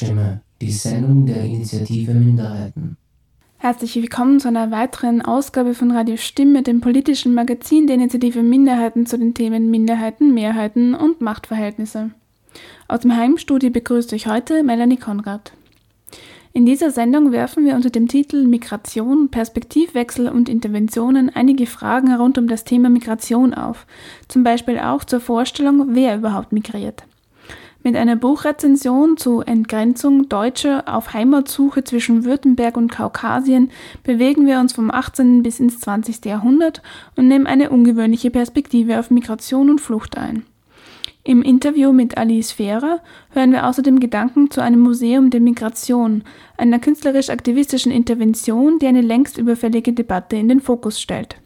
Radiostimme, die Sendung der Initiative Minderheiten. Herzlich willkommen zu einer weiteren Ausgabe von Radio Stimme, dem politischen Magazin der Initiative Minderheiten zu den Themen Minderheiten, Mehrheiten und Machtverhältnisse. Aus dem Heimstudio begrüßt euch heute Melanie Konrad. In dieser Sendung werfen wir unter dem Titel Migration, Perspektivwechsel und Interventionen einige Fragen rund um das Thema Migration auf, zum Beispiel auch zur Vorstellung, wer überhaupt migriert. Mit einer Buchrezension zu Entgrenzung Deutscher auf Heimatsuche zwischen Württemberg und Kaukasien bewegen wir uns vom 18. bis ins 20. Jahrhundert und nehmen eine ungewöhnliche Perspektive auf Migration und Flucht ein. Im Interview mit Alice Fehrer hören wir außerdem Gedanken zu einem Museum der Migration, einer künstlerisch-aktivistischen Intervention, die eine längst überfällige Debatte in den Fokus stellt.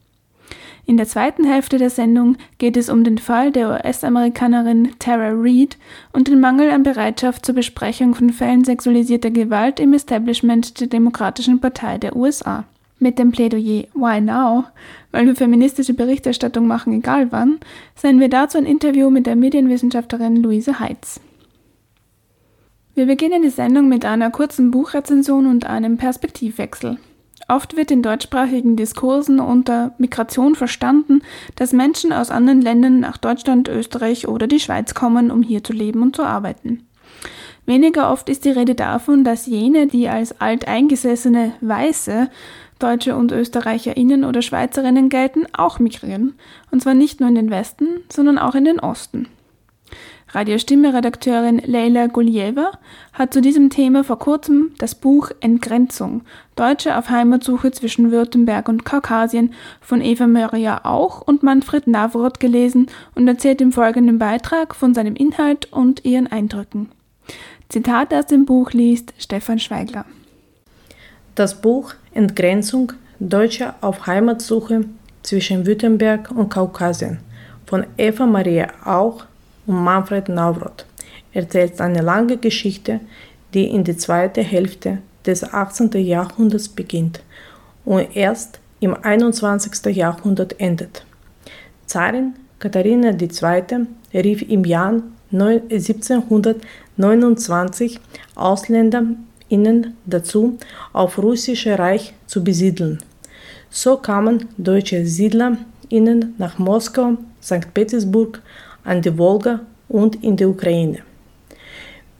In der zweiten Hälfte der Sendung geht es um den Fall der US-Amerikanerin Tara Reid und den Mangel an Bereitschaft zur Besprechung von Fällen sexualisierter Gewalt im Establishment der Demokratischen Partei der USA. Mit dem Plädoyer Why Now, weil wir feministische Berichterstattung machen, egal wann, senden wir dazu ein Interview mit der Medienwissenschaftlerin Luise Heitz. Wir beginnen die Sendung mit einer kurzen Buchrezension und einem Perspektivwechsel. Oft wird in deutschsprachigen Diskursen unter Migration verstanden, dass Menschen aus anderen Ländern nach Deutschland, Österreich oder die Schweiz kommen, um hier zu leben und zu arbeiten. Weniger oft ist die Rede davon, dass jene, die als alteingesessene Weiße Deutsche und Österreicherinnen oder Schweizerinnen gelten, auch migrieren, und zwar nicht nur in den Westen, sondern auch in den Osten. Radiostimme-Redakteurin Leila Gulieva hat zu diesem Thema vor kurzem das Buch Entgrenzung Deutsche auf Heimatsuche zwischen Württemberg und Kaukasien von Eva Maria Auch und Manfred Navroth gelesen und erzählt im folgenden Beitrag von seinem Inhalt und ihren Eindrücken. Zitat aus dem Buch liest Stefan Schweigler. Das Buch Entgrenzung Deutsche auf Heimatsuche zwischen Württemberg und Kaukasien von Eva Maria Auch und Manfred Navroth erzählt eine lange Geschichte, die in der zweiten Hälfte des 18. Jahrhunderts beginnt und erst im 21. Jahrhundert endet. Zarin Katharina II. rief im Jahr 1729 AusländerInnen dazu, auf russische Reich zu besiedeln. So kamen deutsche SiedlerInnen nach Moskau, St. Petersburg, an der Wolga und in der Ukraine.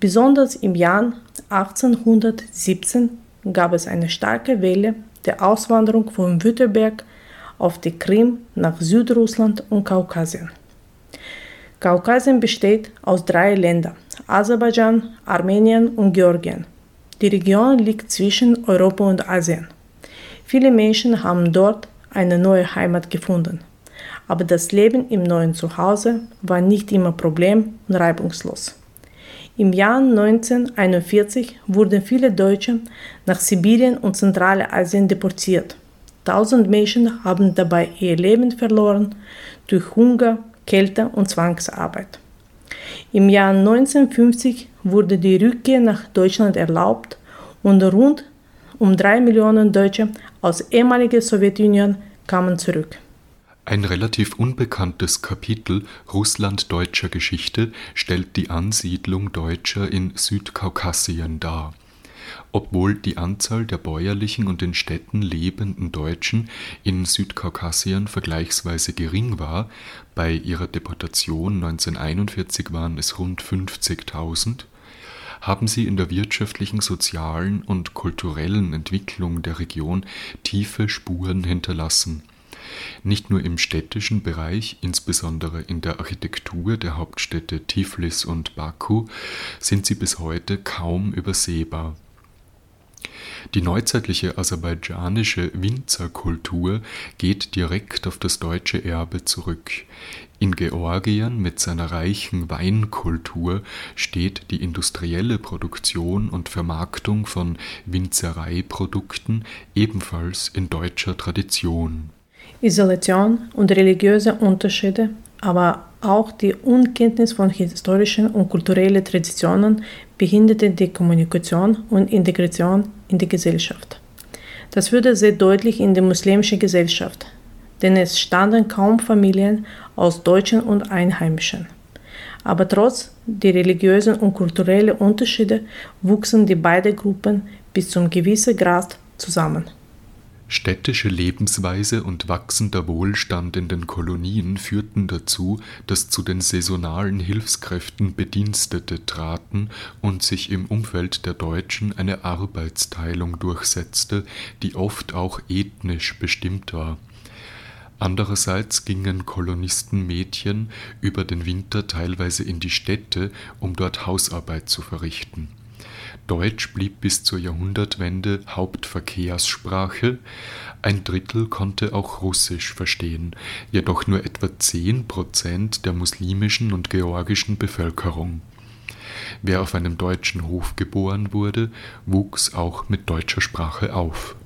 Besonders im Jahr 1817 gab es eine starke Welle der Auswanderung von Württemberg auf die Krim nach Südrussland und Kaukasien. Kaukasien besteht aus drei Ländern, Aserbaidschan, Armenien und Georgien. Die Region liegt zwischen Europa und Asien. Viele Menschen haben dort eine neue Heimat gefunden aber das Leben im neuen Zuhause war nicht immer problem und reibungslos. Im Jahr 1941 wurden viele Deutsche nach Sibirien und Zentralasien deportiert. Tausend Menschen haben dabei ihr Leben verloren durch Hunger, Kälte und Zwangsarbeit. Im Jahr 1950 wurde die Rückkehr nach Deutschland erlaubt und rund um drei Millionen Deutsche aus ehemaliger Sowjetunion kamen zurück. Ein relativ unbekanntes Kapitel russlanddeutscher Geschichte stellt die Ansiedlung Deutscher in Südkaukasien dar. Obwohl die Anzahl der bäuerlichen und in Städten lebenden Deutschen in Südkaukasien vergleichsweise gering war, bei ihrer Deportation 1941 waren es rund 50.000, haben sie in der wirtschaftlichen, sozialen und kulturellen Entwicklung der Region tiefe Spuren hinterlassen nicht nur im städtischen Bereich, insbesondere in der Architektur der Hauptstädte Tiflis und Baku, sind sie bis heute kaum übersehbar. Die neuzeitliche aserbaidschanische Winzerkultur geht direkt auf das deutsche Erbe zurück. In Georgien mit seiner reichen Weinkultur steht die industrielle Produktion und Vermarktung von Winzereiprodukten ebenfalls in deutscher Tradition. Isolation und religiöse Unterschiede, aber auch die Unkenntnis von historischen und kulturellen Traditionen behinderte die Kommunikation und Integration in die Gesellschaft. Das wurde sehr deutlich in der muslimischen Gesellschaft, denn es standen kaum Familien aus Deutschen und Einheimischen. Aber trotz der religiösen und kulturellen Unterschiede wuchsen die beiden Gruppen bis zum gewissen Grad zusammen. Städtische Lebensweise und wachsender Wohlstand in den Kolonien führten dazu, dass zu den saisonalen Hilfskräften Bedienstete traten und sich im Umfeld der Deutschen eine Arbeitsteilung durchsetzte, die oft auch ethnisch bestimmt war. Andererseits gingen Kolonistenmädchen über den Winter teilweise in die Städte, um dort Hausarbeit zu verrichten Deutsch blieb bis zur Jahrhundertwende Hauptverkehrssprache, ein Drittel konnte auch Russisch verstehen, jedoch nur etwa 10 Prozent der muslimischen und georgischen Bevölkerung. Wer auf einem deutschen Hof geboren wurde, wuchs auch mit deutscher Sprache auf.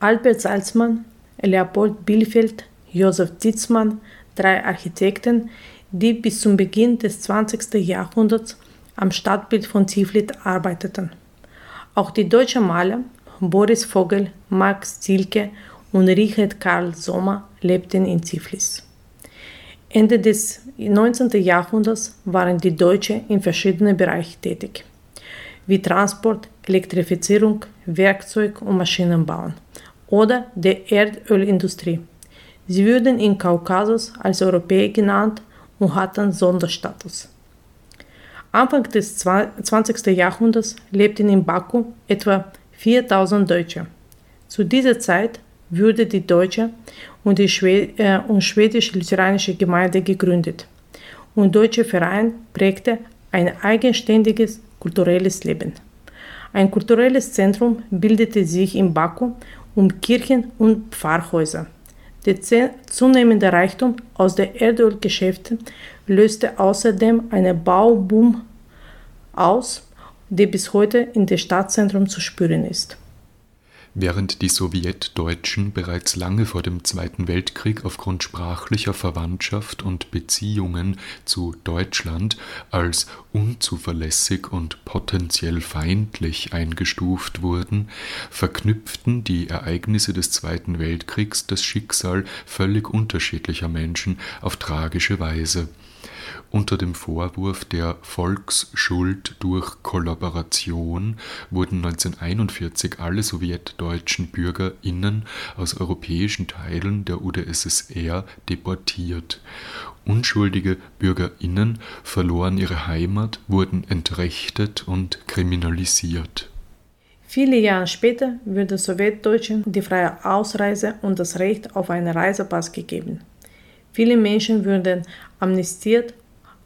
Albert Salzmann, Leopold Bielfeld, Josef Ditzmann, drei Architekten, die bis zum Beginn des 20. Jahrhunderts am Stadtbild von Tiflis arbeiteten. Auch die deutschen Maler Boris Vogel, Max Zielke und Richard Karl Sommer lebten in Tiflis. Ende des 19. Jahrhunderts waren die Deutschen in verschiedenen Bereichen tätig, wie Transport, Elektrifizierung, Werkzeug und Maschinenbau oder der Erdölindustrie. Sie wurden in Kaukasus als Europäer genannt und hatten Sonderstatus. Anfang des 20. Jahrhunderts lebten in Baku etwa 4000 Deutsche. Zu dieser Zeit wurde die deutsche und die Schwed äh, schwedisch-lutheranische Gemeinde gegründet und deutsche Verein prägte ein eigenständiges kulturelles Leben. Ein kulturelles Zentrum bildete sich in Baku um Kirchen und Pfarrhäuser. Der zunehmende Reichtum aus den Erdölgeschäften löste außerdem einen Bauboom aus, der bis heute in dem Stadtzentrum zu spüren ist. Während die Sowjetdeutschen bereits lange vor dem Zweiten Weltkrieg aufgrund sprachlicher Verwandtschaft und Beziehungen zu Deutschland als unzuverlässig und potenziell feindlich eingestuft wurden, verknüpften die Ereignisse des Zweiten Weltkriegs das Schicksal völlig unterschiedlicher Menschen auf tragische Weise unter dem Vorwurf der Volksschuld durch Kollaboration wurden 1941 alle sowjetdeutschen BürgerInnen aus europäischen Teilen der UdSSR deportiert. Unschuldige BürgerInnen verloren ihre Heimat, wurden entrechtet und kriminalisiert. Viele Jahre später wurde Sowjetdeutschen die freie Ausreise und das Recht auf einen Reisepass gegeben. Viele Menschen wurden amnestiert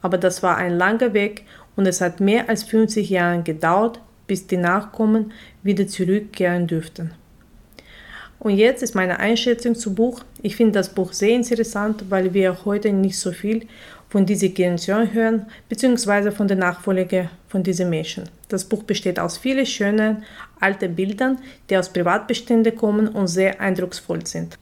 aber das war ein langer Weg und es hat mehr als 50 Jahre gedauert, bis die Nachkommen wieder zurückkehren dürften. Und jetzt ist meine Einschätzung zum Buch. Ich finde das Buch sehr interessant, weil wir heute nicht so viel von dieser Generation hören, beziehungsweise von der Nachfolge von diesen Menschen. Das Buch besteht aus vielen schönen alten Bildern, die aus Privatbeständen kommen und sehr eindrucksvoll sind.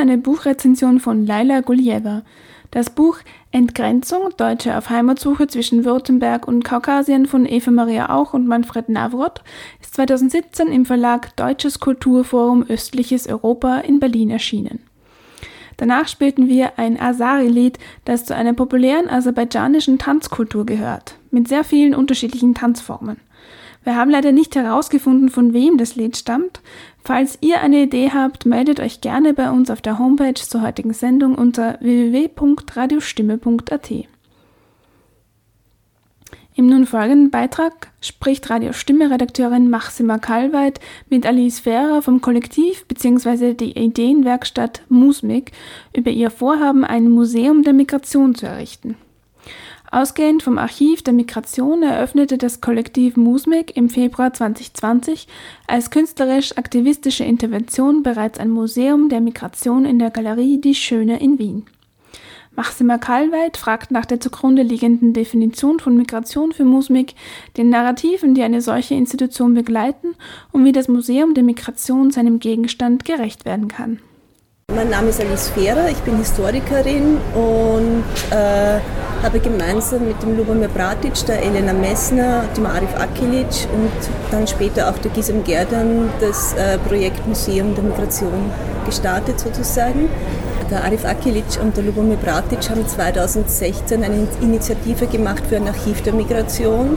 Eine Buchrezension von Laila Gulieva. Das Buch Entgrenzung, Deutsche auf Heimatsuche zwischen Württemberg und Kaukasien von Eva Maria Auch und Manfred Navroth ist 2017 im Verlag Deutsches Kulturforum Östliches Europa in Berlin erschienen. Danach spielten wir ein Asari-Lied, das zu einer populären aserbaidschanischen Tanzkultur gehört, mit sehr vielen unterschiedlichen Tanzformen. Wir haben leider nicht herausgefunden, von wem das Lied stammt. Falls ihr eine Idee habt, meldet euch gerne bei uns auf der Homepage zur heutigen Sendung unter www.radiostimme.at. Im nun folgenden Beitrag spricht Radiostimme-Redakteurin Maxima Kalweit mit Alice Ferrer vom Kollektiv bzw. die Ideenwerkstatt Musmik über ihr Vorhaben, ein Museum der Migration zu errichten. Ausgehend vom Archiv der Migration eröffnete das Kollektiv Musmik im Februar 2020 als künstlerisch-aktivistische Intervention bereits ein Museum der Migration in der Galerie Die Schöne in Wien. Maxima Kalweit fragt nach der zugrunde liegenden Definition von Migration für Musmik, den Narrativen, die eine solche Institution begleiten und wie das Museum der Migration seinem Gegenstand gerecht werden kann. Mein Name ist Alice Fehrer, ich bin Historikerin und äh, habe gemeinsam mit dem Lubomir Bratic, der Elena Messner, dem Arif Akilic und dann später auch der Gisem Gerdan das äh, Projekt Museum der Migration gestartet sozusagen. Der Arif Akilic und der Lubomir Bratic haben 2016 eine Initiative gemacht für ein Archiv der Migration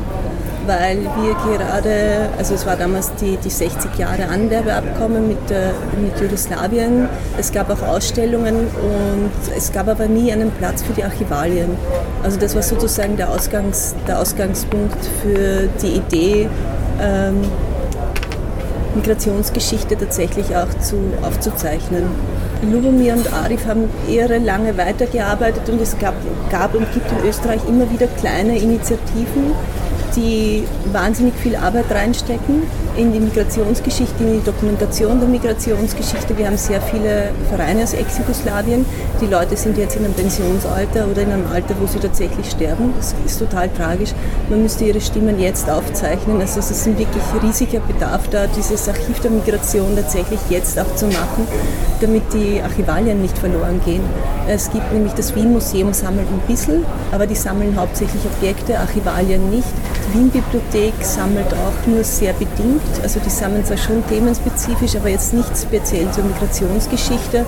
weil wir gerade, also es war damals die, die 60 Jahre Anwerbeabkommen mit, äh, mit Jugoslawien, es gab auch Ausstellungen und es gab aber nie einen Platz für die Archivalien. Also das war sozusagen der, Ausgangs, der Ausgangspunkt für die Idee, ähm, Migrationsgeschichte tatsächlich auch zu, aufzuzeichnen. Lubomir und Arif haben irre lange weitergearbeitet und es gab, gab und gibt in Österreich immer wieder kleine Initiativen, die wahnsinnig viel Arbeit reinstecken in die Migrationsgeschichte, in die Dokumentation der Migrationsgeschichte. Wir haben sehr viele Vereine aus Ex-Jugoslawien. Die Leute sind jetzt in einem Pensionsalter oder in einem Alter, wo sie tatsächlich sterben. Das ist total tragisch. Man müsste ihre Stimmen jetzt aufzeichnen. Also es ist ein wirklich riesiger Bedarf da, dieses Archiv der Migration tatsächlich jetzt auch zu machen, damit die Archivalien nicht verloren gehen. Es gibt nämlich das Wien-Museum sammelt ein bisschen, aber die sammeln hauptsächlich Objekte, Archivalien nicht. Die Wien-Bibliothek sammelt auch nur sehr bedingt. Also die sammeln zwar schon themenspezifisch, aber jetzt nicht speziell zur Migrationsgeschichte.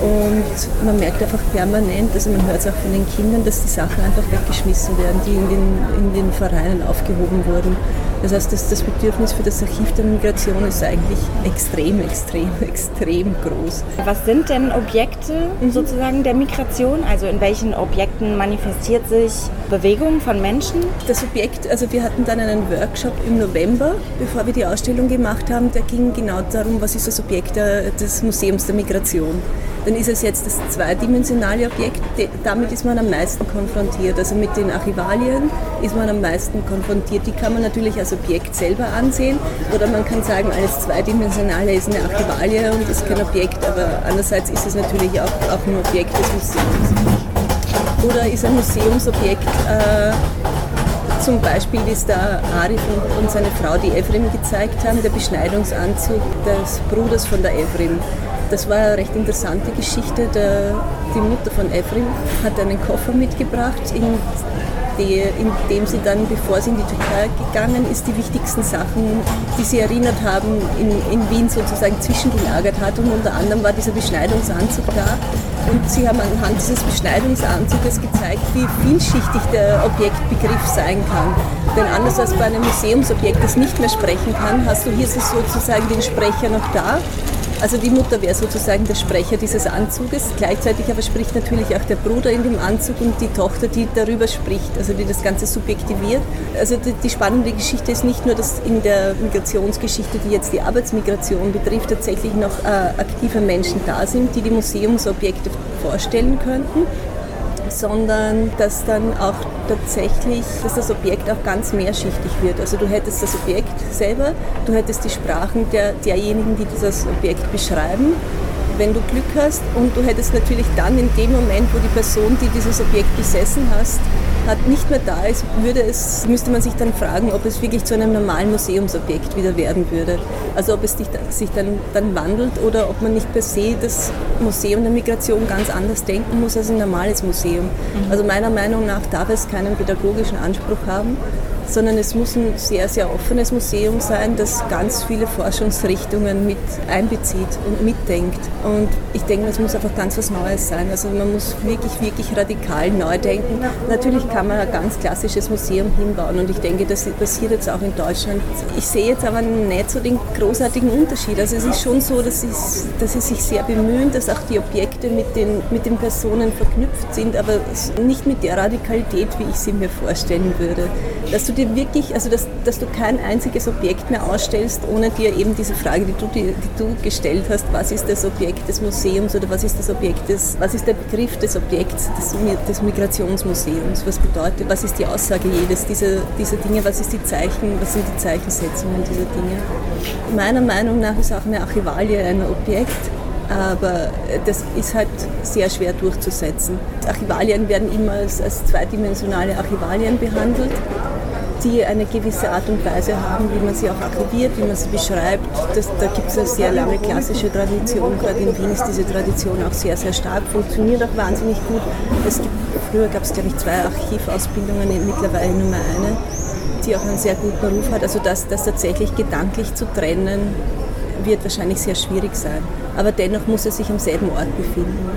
Und man merkt einfach permanent, also man hört es auch von den Kindern, dass die Sachen einfach weggeschmissen werden, die in den, in den Vereinen aufgehoben wurden. Das heißt, das, das Bedürfnis für das Archiv der Migration ist eigentlich extrem, extrem, extrem groß. Was sind denn Objekte mhm. sozusagen der Migration? Also in welchen Objekten manifestiert sich Bewegung von Menschen? Das Objekt, also wir hatten dann einen Workshop im November, bevor wir die Ausstellung gemacht haben, der ging genau darum, was ist das Objekt des Museums der Migration dann ist es jetzt das zweidimensionale Objekt. Damit ist man am meisten konfrontiert. Also mit den Archivalien ist man am meisten konfrontiert. Die kann man natürlich als Objekt selber ansehen oder man kann sagen, alles Zweidimensionale ist eine Archivalie und ist kein Objekt, aber andererseits ist es natürlich auch, auch ein Objekt des Museums. Oder ist ein Museumsobjekt äh, zum Beispiel, wie es der Arif und seine Frau, die Evrim, gezeigt haben, der Beschneidungsanzug des Bruders von der Evrim. Das war eine recht interessante Geschichte. Die Mutter von Evrim hat einen Koffer mitgebracht, in, die, in dem sie dann, bevor sie in die Türkei gegangen ist, die wichtigsten Sachen, die sie erinnert haben, in, in Wien sozusagen zwischengelagert hat. Und unter anderem war dieser Beschneidungsanzug da. Und sie haben anhand dieses Beschneidungsanzuges gezeigt, wie vielschichtig der Objektbegriff sein kann. Denn anders als bei einem Museumsobjekt, das nicht mehr sprechen kann, hast du hier sozusagen den Sprecher noch da also die Mutter wäre sozusagen der Sprecher dieses Anzuges. Gleichzeitig aber spricht natürlich auch der Bruder in dem Anzug und die Tochter, die darüber spricht, also die das Ganze subjektiviert. Also die, die spannende Geschichte ist nicht nur, dass in der Migrationsgeschichte, die jetzt die Arbeitsmigration betrifft, tatsächlich noch äh, aktive Menschen da sind, die die Museumsobjekte vorstellen könnten, sondern dass dann auch tatsächlich, dass das Objekt auch ganz mehrschichtig wird. Also du hättest das Objekt selber, du hättest die Sprachen der, derjenigen, die dieses Objekt beschreiben, wenn du Glück hast und du hättest natürlich dann in dem Moment, wo die Person, die dieses Objekt besessen hast, nicht mehr da ist, würde es, müsste man sich dann fragen, ob es wirklich zu einem normalen Museumsobjekt wieder werden würde. Also ob es sich dann, dann wandelt oder ob man nicht per se das Museum der Migration ganz anders denken muss als ein normales Museum. Mhm. Also meiner Meinung nach darf es keinen pädagogischen Anspruch haben, sondern es muss ein sehr, sehr offenes Museum sein, das ganz viele Forschungsrichtungen mit einbezieht und mitdenkt. Und ich denke, es muss einfach ganz was Neues sein. Also man muss wirklich, wirklich radikal neu denken. Natürlich kann man ein ganz klassisches Museum hinbauen und ich denke, das passiert jetzt auch in Deutschland. Ich sehe jetzt aber nicht so den großartigen Unterschied. Also es ist schon so, dass, es, dass sie sich sehr bemühen, dass auch die Objekte mit den, mit den Personen verknüpft sind, aber nicht mit der Radikalität, wie ich sie mir vorstellen würde. Dass du dir wirklich, also dass, dass du kein einziges Objekt mehr ausstellst, ohne dir eben diese Frage, die du, die, die du gestellt hast, was ist das Objekt des Museums oder was ist das Objekt des, was ist der Begriff des Objekts des, des Migrationsmuseums, was bedeutet, was ist die Aussage jedes dieser, dieser Dinge, was ist die Zeichen, was sind die Zeichensetzungen dieser Dinge. Meiner Meinung nach ist auch eine Archivalie ein Objekt, aber das ist halt sehr schwer durchzusetzen. Archivalien werden immer als, als zweidimensionale Archivalien behandelt die eine gewisse Art und Weise haben, wie man sie auch archiviert, wie man sie beschreibt. Das, da gibt es eine sehr lange klassische Tradition. Gerade in Wien ist diese Tradition auch sehr, sehr stark, funktioniert auch wahnsinnig gut. Es gibt, früher gab es, glaube ich, zwei Archivausbildungen, mittlerweile nur mehr eine, die auch einen sehr guten Ruf hat. Also das, das tatsächlich gedanklich zu trennen, wird wahrscheinlich sehr schwierig sein. Aber dennoch muss er sich am selben Ort befinden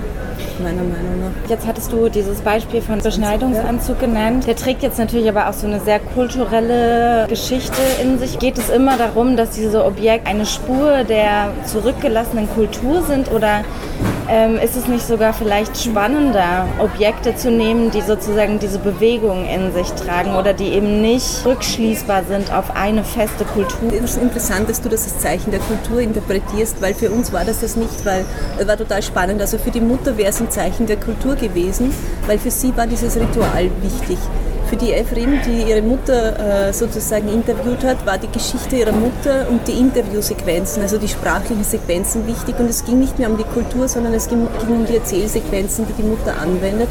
meiner Meinung nach. Jetzt hattest du dieses Beispiel von Beschneidungsanzug genannt. Der trägt jetzt natürlich aber auch so eine sehr kulturelle Geschichte in sich. Geht es immer darum, dass diese Objekte eine Spur der zurückgelassenen Kultur sind oder ähm, ist es nicht sogar vielleicht spannender, Objekte zu nehmen, die sozusagen diese Bewegung in sich tragen oder die eben nicht rückschließbar sind auf eine feste Kultur? Es ist interessant, dass du das als Zeichen der Kultur interpretierst, weil für uns war das das nicht, weil es war total spannend. Also für die Mutter wäre es ein Zeichen der Kultur gewesen, weil für sie war dieses Ritual wichtig. Für die Efrin, die ihre Mutter äh, sozusagen interviewt hat, war die Geschichte ihrer Mutter und die Interviewsequenzen, also die sprachlichen Sequenzen wichtig. Und es ging nicht mehr um die Kultur, sondern es ging, ging um die Erzählsequenzen, die die Mutter anwendet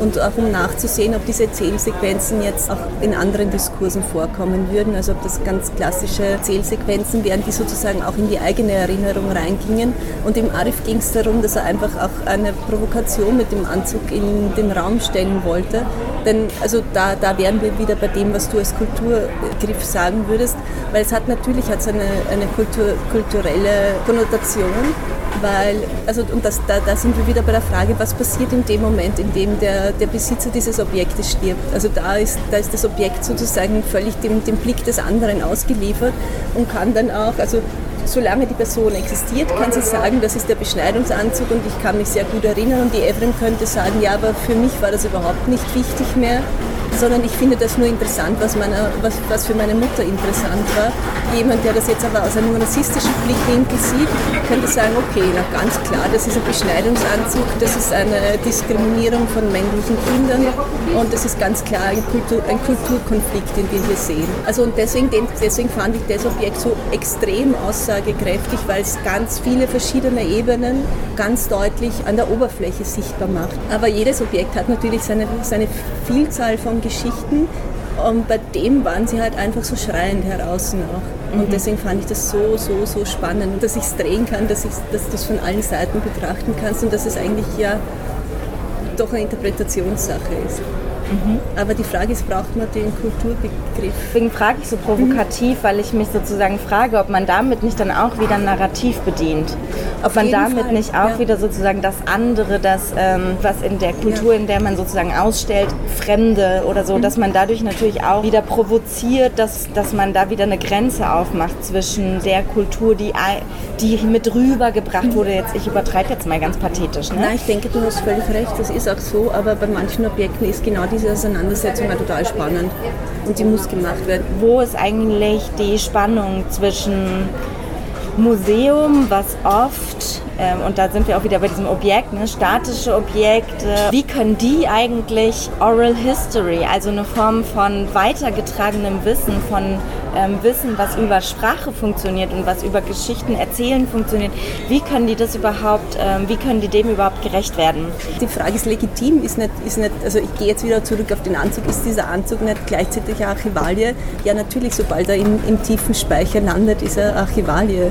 und auch um nachzusehen, ob diese Erzählsequenzen jetzt auch in anderen Diskursen vorkommen würden, also ob das ganz klassische Erzählsequenzen wären, die sozusagen auch in die eigene Erinnerung reingingen. Und im Arif ging es darum, dass er einfach auch eine Provokation mit dem Anzug in den Raum stellen wollte. Denn also da, da wären wir wieder bei dem, was du als Kulturgriff sagen würdest, weil es hat natürlich hat's eine, eine Kultur, kulturelle Konnotation weil, also, und das, da, da sind wir wieder bei der Frage, was passiert in dem Moment, in dem der, der Besitzer dieses Objektes stirbt. Also da ist, da ist das Objekt sozusagen völlig dem, dem Blick des anderen ausgeliefert und kann dann auch, also solange die Person existiert, kann sie sagen, das ist der Beschneidungsanzug und ich kann mich sehr gut erinnern. Und die Evren könnte sagen, ja, aber für mich war das überhaupt nicht wichtig mehr sondern ich finde das nur interessant, was, meine, was, was für meine Mutter interessant war. Jemand, der das jetzt aber aus einem rassistischen Blickwinkel sieht, könnte sagen, okay, na ganz klar, das ist ein Beschneidungsanzug, das ist eine Diskriminierung von männlichen Kindern und das ist ganz klar ein, Kultur, ein Kulturkonflikt, den wir hier sehen. Also und deswegen, deswegen fand ich das Objekt so extrem aussagekräftig, weil es ganz viele verschiedene Ebenen ganz deutlich an der Oberfläche sichtbar macht. Aber jedes Objekt hat natürlich seine, seine Vielzahl von Geschichten. Und bei dem waren sie halt einfach so schreiend heraus noch. Und mhm. deswegen fand ich das so, so, so spannend, dass ich es drehen kann, dass, ich, dass du es von allen Seiten betrachten kannst und dass es eigentlich ja doch eine Interpretationssache ist. Mhm. Aber die Frage ist, braucht man den Kulturbegriff? Deswegen frage ich so provokativ, mhm. weil ich mich sozusagen frage, ob man damit nicht dann auch wieder ein Narrativ bedient. Ob Auf man damit Fall. nicht auch ja. wieder sozusagen das andere, das, ähm, was in der Kultur, ja. in der man sozusagen ausstellt, Fremde oder so, mhm. dass man dadurch natürlich auch wieder provoziert, dass, dass man da wieder eine Grenze aufmacht zwischen der Kultur, die, die mit rübergebracht wurde. Jetzt, ich übertreibe jetzt mal ganz pathetisch. Ne? Nein, ich denke, du hast völlig recht, das ist auch so, aber bei manchen Objekten ist genau diese diese Auseinandersetzung war total spannend und die muss gemacht werden. Wo ist eigentlich die Spannung zwischen Museum, was oft, ähm, und da sind wir auch wieder bei diesem Objekt, ne, statische Objekte, wie können die eigentlich Oral History, also eine Form von weitergetragenem Wissen, von ähm, wissen, was über Sprache funktioniert und was über Geschichten erzählen funktioniert, wie können die das überhaupt, ähm, wie können die dem überhaupt gerecht werden? Die Frage ist legitim, ist nicht, ist nicht, also ich gehe jetzt wieder zurück auf den Anzug, ist dieser Anzug nicht gleichzeitig Archivalie? Ja, natürlich, sobald er im, im tiefen Speicher landet, ist er Archivalie.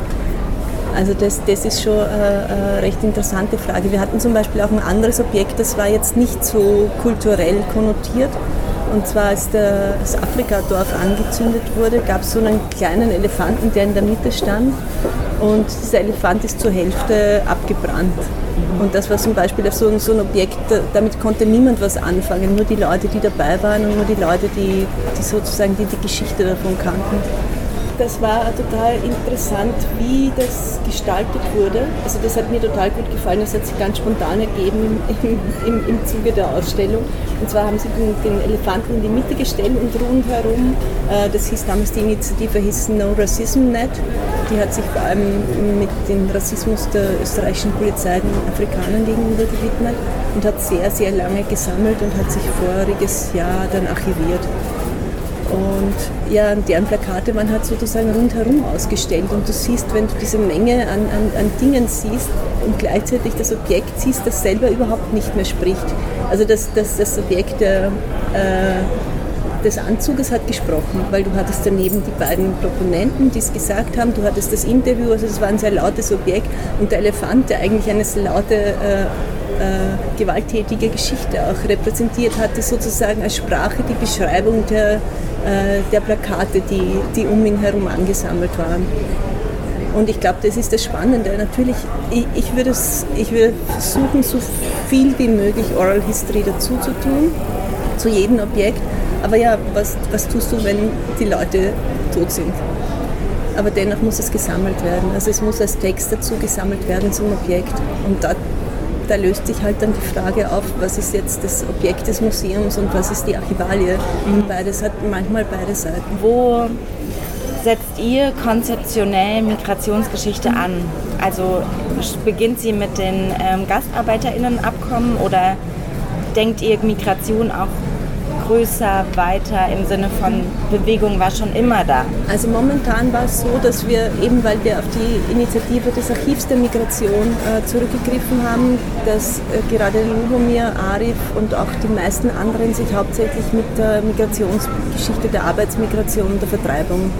Also das, das ist schon eine, eine, recht interessante Frage. Wir hatten zum Beispiel auch ein anderes Objekt, das war jetzt nicht so kulturell konnotiert. Und zwar als das Afrika-Dorf angezündet wurde, gab es so einen kleinen Elefanten, der in der Mitte stand. Und dieser Elefant ist zur Hälfte abgebrannt. Und das war zum Beispiel so so ein Objekt, damit konnte niemand was anfangen, nur die Leute, die dabei waren und nur die Leute, die, die sozusagen die, die Geschichte davon kannten das war total interessant, wie das gestaltet wurde. Also das hat mir total gut gefallen. Das hat sich ganz spontan ergeben im, im, im Zuge der Ausstellung. Und zwar haben sie den, den, Elefanten in die Mitte gestellt und rundherum, äh, das hieß damals die Initiative hieß No Racism Net. Die hat sich vor allem mit dem Rassismus der österreichischen Polizei den Afrikanern gegenüber gewidmet und hat sehr, sehr lange gesammelt und hat sich voriges Jahr dann archiviert. Und ja, deren Plakate waren halt sozusagen rundherum ausgestellt. Und du siehst, wenn du diese Menge an, an, an Dingen siehst und gleichzeitig das Objekt siehst, das selber überhaupt nicht mehr spricht. Also das, das, das Objekt der, äh, des Anzuges hat gesprochen, weil du hattest daneben die beiden Proponenten, die es gesagt haben, du hattest das Interview, also es war ein sehr lautes Objekt und der Elefant, der eigentlich eine laute äh, äh, gewalttätige Geschichte auch repräsentiert hatte, sozusagen als Sprache die Beschreibung der, äh, der Plakate, die, die um ihn herum angesammelt waren. Und ich glaube, das ist das Spannende. Natürlich, ich, ich, würde, ich würde versuchen, so viel wie möglich Oral History dazu zu tun, zu jedem Objekt. Aber ja, was, was tust du, wenn die Leute tot sind? Aber dennoch muss es gesammelt werden. Also es muss als Text dazu gesammelt werden zum Objekt. Und da, da löst sich halt dann die Frage auf, was ist jetzt das Objekt des Museums und was ist die Archivalie. Und beides hat manchmal beide Seiten. Wo setzt ihr konzeptionell Migrationsgeschichte an? Also beginnt sie mit den ähm, GastarbeiterInnenabkommen oder denkt ihr Migration auch größer, weiter im Sinne von Bewegung war schon immer da? Also momentan war es so, dass wir eben, weil wir auf die Initiative des Archivs der Migration äh, zurückgegriffen haben, dass äh, gerade Lubomir, Arif und auch die meisten anderen sich hauptsächlich mit der Migrationsgeschichte der Arbeitsmigration und der Vertreibung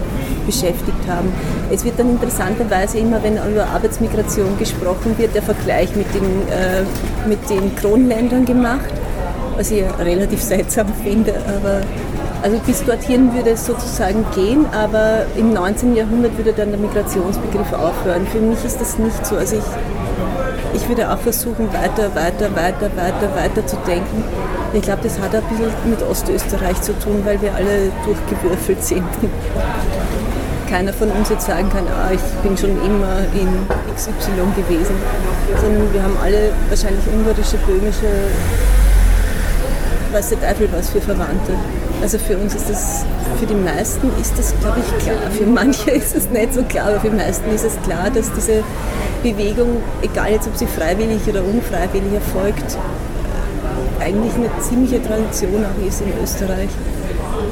beschäftigt haben. Es wird dann interessanterweise immer, wenn über Arbeitsmigration gesprochen wird, der Vergleich mit den, äh, mit den Kronländern gemacht was ich relativ seltsam finde. Aber also bis dorthin würde es sozusagen gehen, aber im 19. Jahrhundert würde dann der Migrationsbegriff aufhören. Für mich ist das nicht so. Also ich, ich würde auch versuchen, weiter, weiter, weiter, weiter, weiter zu denken. Ich glaube, das hat ein bisschen mit Ostösterreich zu tun, weil wir alle durchgewürfelt sind. Keiner von uns jetzt sagen kann, ah, ich bin schon immer in XY gewesen, sondern wir haben alle wahrscheinlich ungarische, böhmische, weiß der Teufel was für Verwandte. Also für uns ist das, für die meisten ist das, glaube ich, klar. Für manche ist es nicht so klar, aber für die meisten ist es klar, dass diese Bewegung, egal jetzt ob sie freiwillig oder unfreiwillig erfolgt, eigentlich eine ziemliche Tradition auch ist in Österreich.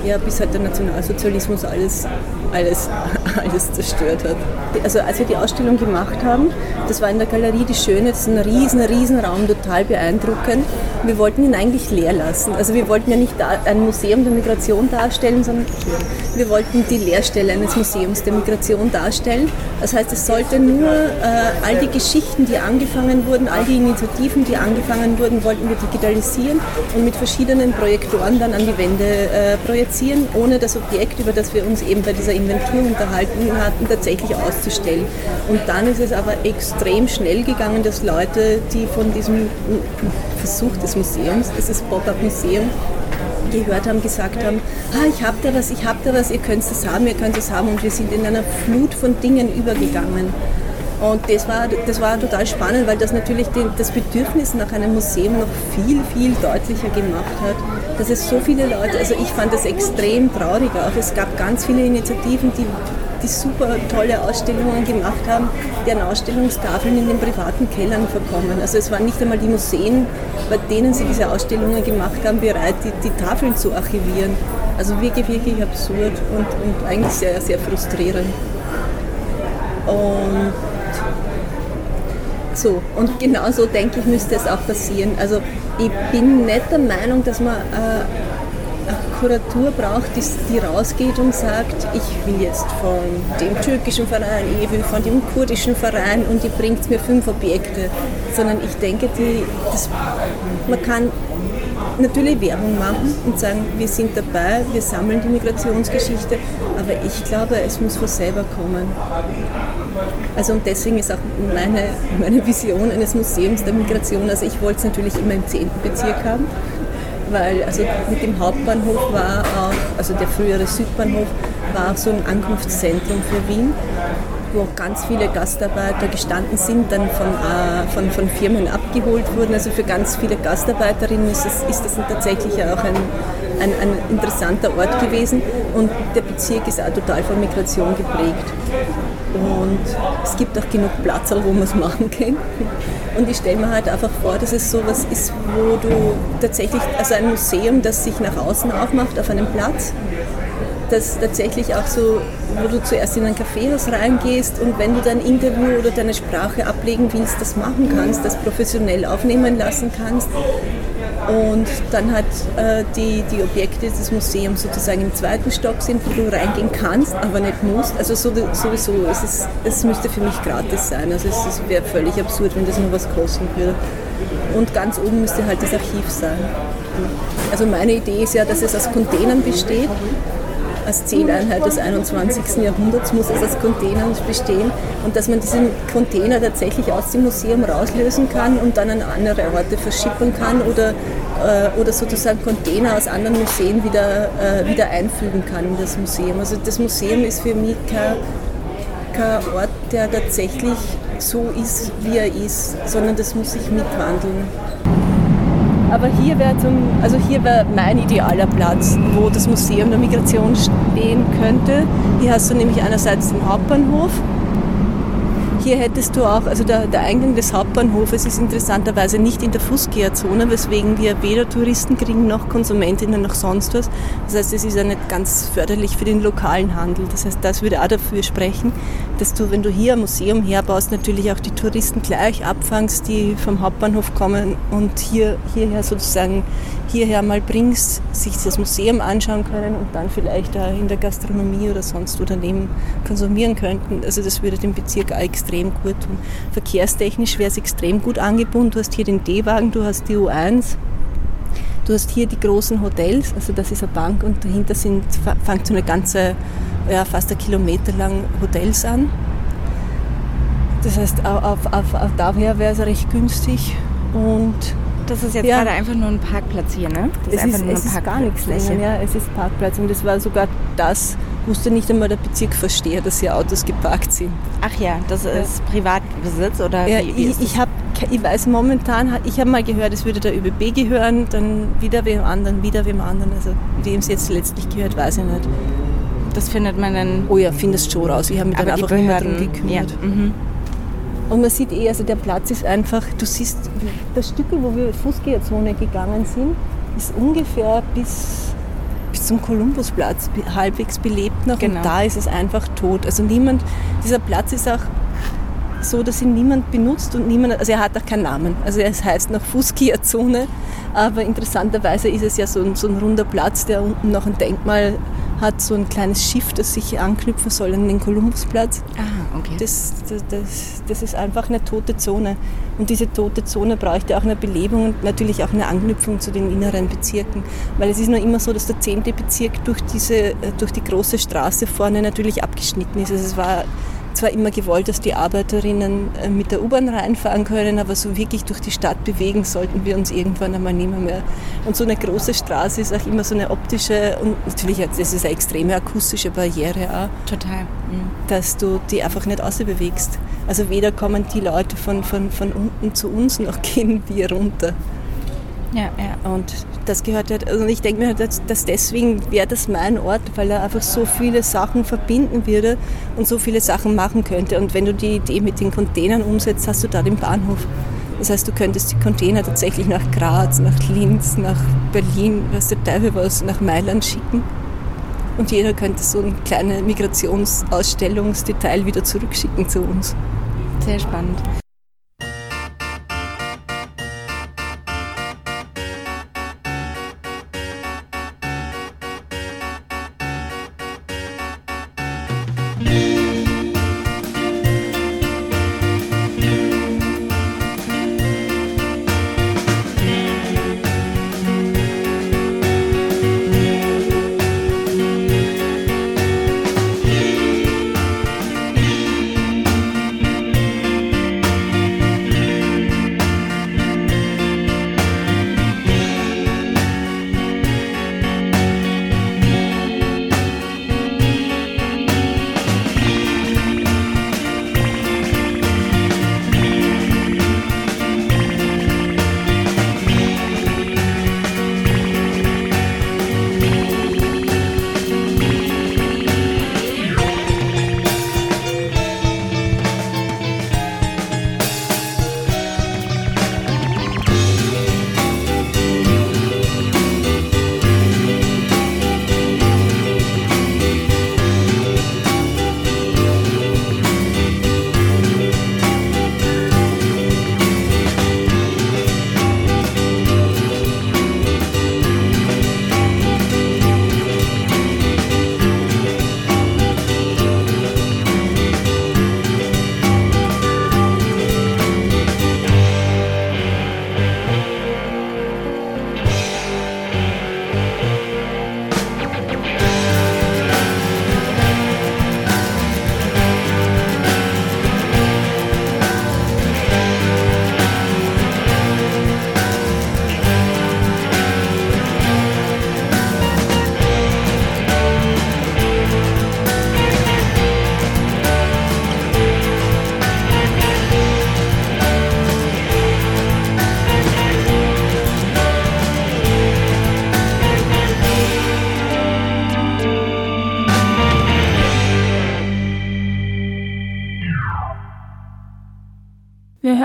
Ja, bis halt der Nationalsozialismus alles, alles, alles zerstört hat. Also als wir die Ausstellung gemacht haben, das war in der Galerie Die Schöne, das ist ein riesen, riesen Raum, total beeindruckend. Wir wollten ihn eigentlich leer lassen. Also wir wollten ja nicht ein Museum der Migration darstellen, sondern wir wollten die Leerstelle eines Museums der Migration darstellen. Das heißt, es sollte nur äh, all die Geschichten, die angefangen wurden, all die Initiativen, die angefangen wurden, wollten wir digitalisieren und mit verschiedenen Projektoren dann an die Wände äh, projizieren, ohne das Objekt, über das wir uns eben bei dieser Inventur unterhalten hatten, tatsächlich auszustellen. Und dann ist es aber extrem schnell gegangen, dass Leute, die von diesem Versuch des Museums, dieses Pop-up-Museum, gehört haben, gesagt haben, ah, ich habe da was, ich habe da was, ihr könnt es haben, ihr könnt es haben. Und wir sind in einer Flut von Dingen übergegangen. Und das war, das war total spannend, weil das natürlich den, das Bedürfnis nach einem Museum noch viel, viel deutlicher gemacht hat. Dass es so viele Leute, also ich fand das extrem traurig auch. Es gab ganz viele Initiativen, die, die super tolle Ausstellungen gemacht haben, deren Ausstellungstafeln in den privaten Kellern verkommen. Also es waren nicht einmal die Museen, bei denen sie diese Ausstellungen gemacht haben, bereit, die, die Tafeln zu archivieren. Also wirklich, wirklich absurd und, und eigentlich sehr, sehr frustrierend. Und so, und genau so denke ich, müsste es auch passieren. Also ich bin nicht der Meinung, dass man äh, eine Kuratur braucht, die, die rausgeht und sagt, ich will jetzt von dem türkischen Verein, ich will von dem kurdischen Verein und die bringt mir fünf Objekte. Sondern ich denke, die, das, man kann natürlich Werbung machen und sagen, wir sind dabei, wir sammeln die Migrationsgeschichte, aber ich glaube, es muss von selber kommen. Also und deswegen ist auch meine, meine Vision eines Museums der Migration, also ich wollte es natürlich immer im 10. Bezirk haben, weil also mit dem Hauptbahnhof war auch, also der frühere Südbahnhof war so ein Ankunftszentrum für Wien wo ganz viele Gastarbeiter gestanden sind, dann von, äh, von, von Firmen abgeholt wurden. Also für ganz viele Gastarbeiterinnen ist das, ist das tatsächlich auch ein, ein, ein interessanter Ort gewesen und der Bezirk ist auch total von Migration geprägt. Und es gibt auch genug Platz, wo man es machen kann. Und ich stelle mir halt einfach vor, dass es sowas ist, wo du tatsächlich, also ein Museum, das sich nach außen aufmacht auf einem Platz, das tatsächlich auch so, wo du zuerst in ein Kaffeehaus reingehst und wenn du dein Interview oder deine Sprache ablegen willst, das machen kannst, das professionell aufnehmen lassen kannst und dann halt äh, die, die Objekte des Museums sozusagen im zweiten Stock sind, wo du reingehen kannst, aber nicht musst. Also so, sowieso, es, ist, es müsste für mich gratis sein. Also es, es wäre völlig absurd, wenn das nur was kosten würde. Und ganz oben müsste halt das Archiv sein. Also meine Idee ist ja, dass es aus Containern besteht als Zähleinheit des 21. Jahrhunderts muss es als Container bestehen und dass man diesen Container tatsächlich aus dem Museum rauslösen kann und dann an andere Orte verschippern kann oder, äh, oder sozusagen Container aus anderen Museen wieder, äh, wieder einfügen kann in das Museum. Also das Museum ist für mich kein, kein Ort, der tatsächlich so ist, wie er ist, sondern das muss sich mitwandeln. Aber hier wäre also wär mein idealer Platz, wo das Museum der Migration stehen könnte. Hier hast du nämlich einerseits den Hauptbahnhof, hier hättest du auch, also der, der Eingang des Hauptbahnhofes ist interessanterweise nicht in der Fußgängerzone, weswegen wir weder Touristen kriegen noch Konsumentinnen noch sonst was. Das heißt, es ist ja nicht ganz förderlich für den lokalen Handel. Das heißt, das würde auch dafür sprechen, dass du, wenn du hier ein Museum herbaust, natürlich auch die Touristen gleich abfangst, die vom Hauptbahnhof kommen und hier, hierher sozusagen hierher mal bringst, sich das Museum anschauen können und dann vielleicht auch in der Gastronomie oder sonst wo daneben konsumieren könnten. Also das würde dem Bezirk auch extrem gut tun. Verkehrstechnisch wäre es extrem gut angebunden. Du hast hier den D-Wagen, du hast die U1, du hast hier die großen Hotels, also das ist eine Bank und dahinter sind, fängt so eine ganze, ja, fast ein Kilometer lang Hotels an. Das heißt, auf, auf, auf daher wäre es recht günstig und das ist jetzt ja. gerade einfach nur ein Parkplatz hier, ne? Das es ist einfach nur es ist gar nichts länger, ja, es ist Parkplatz und das war sogar das, wusste nicht einmal der Bezirk verstehen, dass hier Autos geparkt sind. Ach ja, das ist ja. Privatbesitz oder ja, wie, wie ich, ich, hab, ich weiß momentan, ich habe mal gehört, es würde der ÖBB gehören, dann wieder wem anderen, wieder wem anderen. Also wem es jetzt letztlich gehört, weiß ich nicht. Das findet man dann. Oh ja, findest schon raus. Ich habe mich dann einfach immer darum gekümmert. Ja. Mhm. Und man sieht eh, also der Platz ist einfach, du siehst, das Stück, wo wir Fußgängerzone gegangen sind, ist ungefähr bis, bis zum Kolumbusplatz halbwegs belebt noch genau. und da ist es einfach tot. Also niemand, dieser Platz ist auch so, dass ihn niemand benutzt und niemand, also er hat auch keinen Namen. Also es heißt noch Fußgängerzone, aber interessanterweise ist es ja so ein, so ein runder Platz, der unten noch ein Denkmal hat, so ein kleines Schiff, das sich anknüpfen soll an den Kolumbusplatz. Ah, okay. Das, das, das, das ist einfach eine tote Zone. Und diese tote Zone bräuchte auch eine Belebung und natürlich auch eine Anknüpfung zu den inneren Bezirken. Weil es ist nur immer so, dass der 10. Bezirk durch, diese, äh, durch die große Straße vorne natürlich abgeschnitten ist. Also es war zwar immer gewollt, dass die Arbeiterinnen äh, mit der U-Bahn reinfahren können, aber so wirklich durch die Stadt bewegen sollten wir uns irgendwann einmal nicht mehr. mehr. Und so eine große Straße ist auch immer so eine optische und natürlich das ist eine extreme akustische Barriere auch. Total. Mhm. Dass du die einfach nicht ausbewegst. Also weder kommen die Leute von, von, von unten zu uns, noch gehen wir runter. Ja, ja. Und das gehört halt, also ich denke mir halt, dass deswegen wäre das mein Ort, weil er einfach so viele Sachen verbinden würde und so viele Sachen machen könnte. Und wenn du die Idee mit den Containern umsetzt, hast du da den Bahnhof. Das heißt, du könntest die Container tatsächlich nach Graz, nach Linz, nach Berlin, was der Teufel was, nach Mailand schicken. Und jeder könnte so ein kleines Migrationsausstellungsdetail wieder zurückschicken zu uns. Sehr spannend. Bye.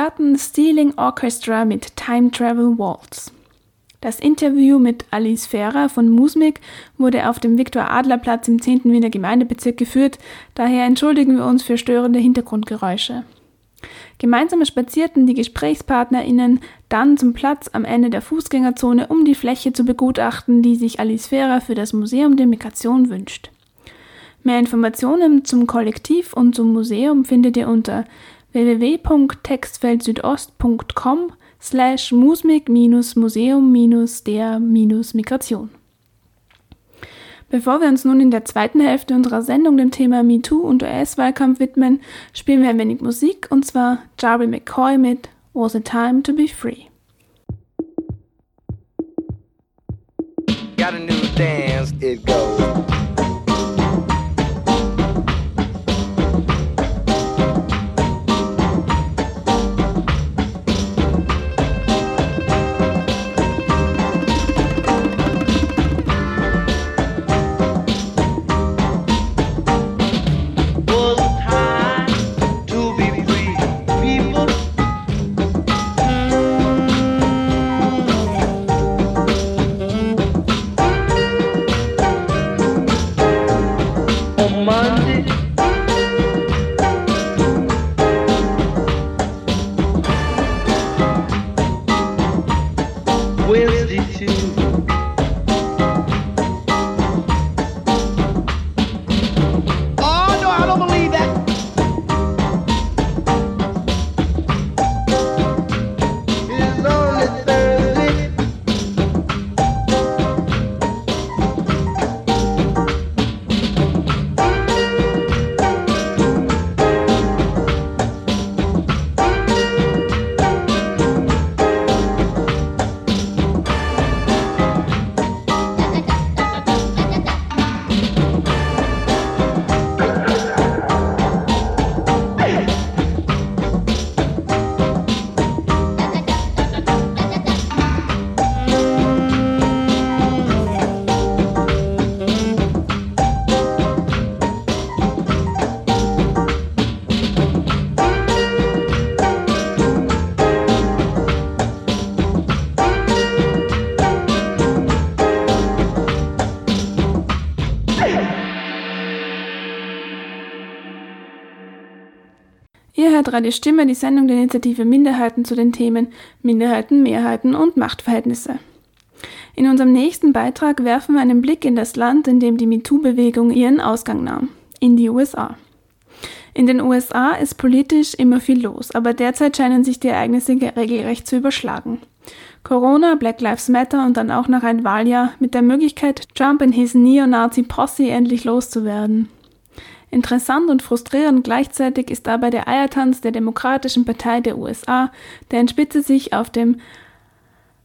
Hörten Stealing Orchestra mit Time Travel Waltz. Das Interview mit Alice Ferrer von Musmik wurde auf dem Viktor-Adler-Platz im 10. Wiener Gemeindebezirk geführt, daher entschuldigen wir uns für störende Hintergrundgeräusche. Gemeinsam spazierten die GesprächspartnerInnen dann zum Platz am Ende der Fußgängerzone, um die Fläche zu begutachten, die sich Alice Ferrer für das Museum der Migration wünscht. Mehr Informationen zum Kollektiv und zum Museum findet ihr unter www.textfeldsüdost.com slash musmik-museum-der-migration. Bevor wir uns nun in der zweiten Hälfte unserer Sendung dem Thema MeToo und US-Wahlkampf widmen, spielen wir ein wenig Musik und zwar Jarvis McCoy mit Was a Time to Be Free. Got a new dance, it goes. Hört Radio Stimme die Sendung der Initiative Minderheiten zu den Themen Minderheiten, Mehrheiten und Machtverhältnisse. In unserem nächsten Beitrag werfen wir einen Blick in das Land, in dem die MeToo-Bewegung ihren Ausgang nahm, in die USA. In den USA ist politisch immer viel los, aber derzeit scheinen sich die Ereignisse regelrecht zu überschlagen. Corona, Black Lives Matter und dann auch noch ein Wahljahr mit der Möglichkeit, Trump in his Neo-Nazi-Posse endlich loszuwerden. Interessant und frustrierend gleichzeitig ist dabei der Eiertanz der Demokratischen Partei der USA, deren Spitze sich auf dem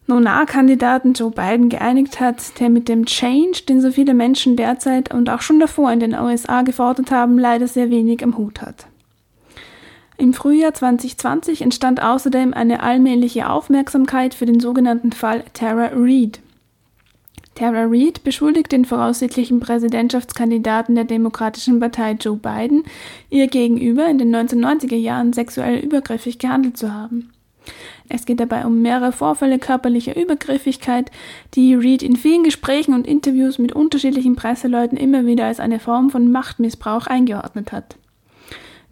Nonar-Kandidaten Joe Biden geeinigt hat, der mit dem Change, den so viele Menschen derzeit und auch schon davor in den USA gefordert haben, leider sehr wenig am Hut hat. Im Frühjahr 2020 entstand außerdem eine allmähliche Aufmerksamkeit für den sogenannten Fall Tara Reid. Tara Reid beschuldigt den voraussichtlichen Präsidentschaftskandidaten der Demokratischen Partei Joe Biden, ihr gegenüber in den 1990er Jahren sexuell übergriffig gehandelt zu haben. Es geht dabei um mehrere Vorfälle körperlicher Übergriffigkeit, die Reid in vielen Gesprächen und Interviews mit unterschiedlichen Presseleuten immer wieder als eine Form von Machtmissbrauch eingeordnet hat.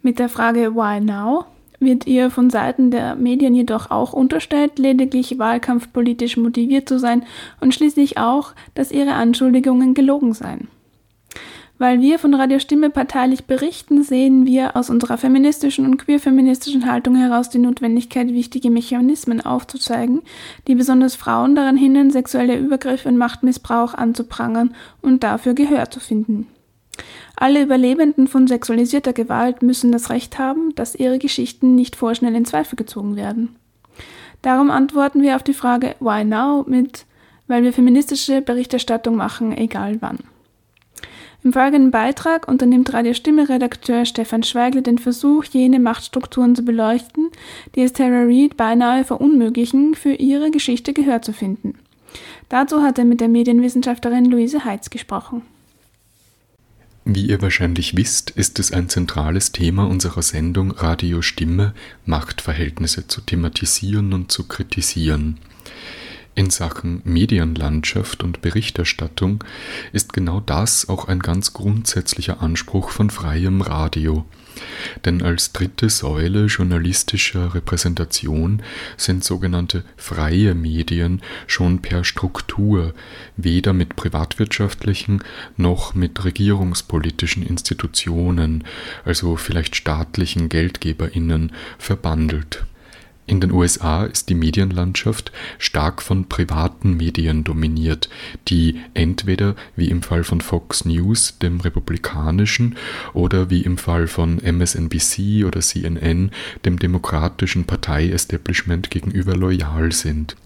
Mit der Frage Why Now wird ihr von Seiten der Medien jedoch auch unterstellt, lediglich wahlkampfpolitisch motiviert zu sein und schließlich auch, dass ihre Anschuldigungen gelogen seien. Weil wir von Radio Stimme parteilich berichten, sehen wir aus unserer feministischen und queerfeministischen Haltung heraus die Notwendigkeit, wichtige Mechanismen aufzuzeigen, die besonders Frauen daran hindern, sexuelle Übergriffe und Machtmissbrauch anzuprangern und dafür Gehör zu finden. Alle Überlebenden von sexualisierter Gewalt müssen das Recht haben, dass ihre Geschichten nicht vorschnell in Zweifel gezogen werden. Darum antworten wir auf die Frage Why now mit weil wir feministische Berichterstattung machen, egal wann. Im folgenden Beitrag unternimmt Radio Stimme Redakteur Stefan Schweigle den Versuch, jene Machtstrukturen zu beleuchten, die es Tara Reid beinahe verunmöglichen, für ihre Geschichte Gehör zu finden. Dazu hat er mit der Medienwissenschaftlerin Luise Heitz gesprochen. Wie ihr wahrscheinlich wisst, ist es ein zentrales Thema unserer Sendung Radio Stimme, Machtverhältnisse zu thematisieren und zu kritisieren. In Sachen Medienlandschaft und Berichterstattung ist genau das auch ein ganz grundsätzlicher Anspruch von freiem Radio. Denn als dritte Säule journalistischer Repräsentation sind sogenannte freie Medien schon per Struktur weder mit privatwirtschaftlichen noch mit regierungspolitischen Institutionen, also vielleicht staatlichen Geldgeberinnen, verbandelt. In den USA ist die Medienlandschaft stark von privaten Medien dominiert, die entweder wie im Fall von Fox News, dem republikanischen, oder wie im Fall von MSNBC oder CNN, dem demokratischen Partei-Establishment gegenüber loyal sind.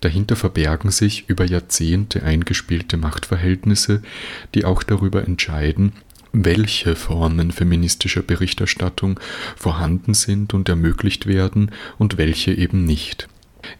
Dahinter verbergen sich über Jahrzehnte eingespielte Machtverhältnisse, die auch darüber entscheiden, welche Formen feministischer Berichterstattung vorhanden sind und ermöglicht werden und welche eben nicht.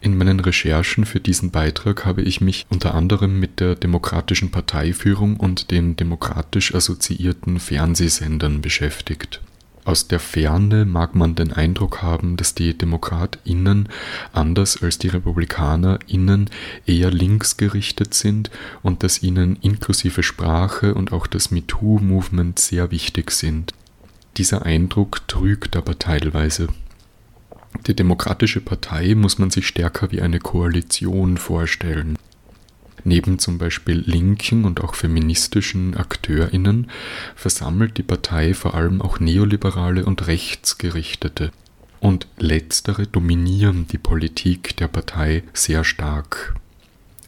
In meinen Recherchen für diesen Beitrag habe ich mich unter anderem mit der demokratischen Parteiführung und den demokratisch assoziierten Fernsehsendern beschäftigt. Aus der Ferne mag man den Eindruck haben, dass die DemokratInnen anders als die RepublikanerInnen eher linksgerichtet sind und dass ihnen inklusive Sprache und auch das MeToo-Movement sehr wichtig sind. Dieser Eindruck trügt aber teilweise. Die Demokratische Partei muss man sich stärker wie eine Koalition vorstellen. Neben zum Beispiel linken und auch feministischen AkteurInnen versammelt die Partei vor allem auch Neoliberale und Rechtsgerichtete. Und letztere dominieren die Politik der Partei sehr stark.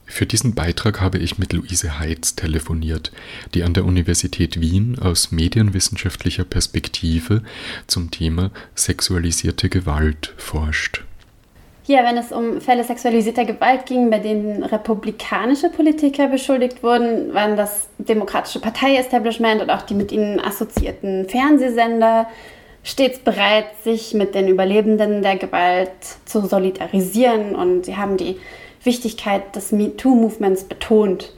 Für diesen Beitrag habe ich mit Luise Heitz telefoniert, die an der Universität Wien aus medienwissenschaftlicher Perspektive zum Thema sexualisierte Gewalt forscht. Hier, wenn es um Fälle sexualisierter Gewalt ging, bei denen republikanische Politiker beschuldigt wurden, waren das demokratische Partei-Establishment und auch die mit ihnen assoziierten Fernsehsender stets bereit, sich mit den Überlebenden der Gewalt zu solidarisieren und sie haben die Wichtigkeit des MeToo-Movements betont.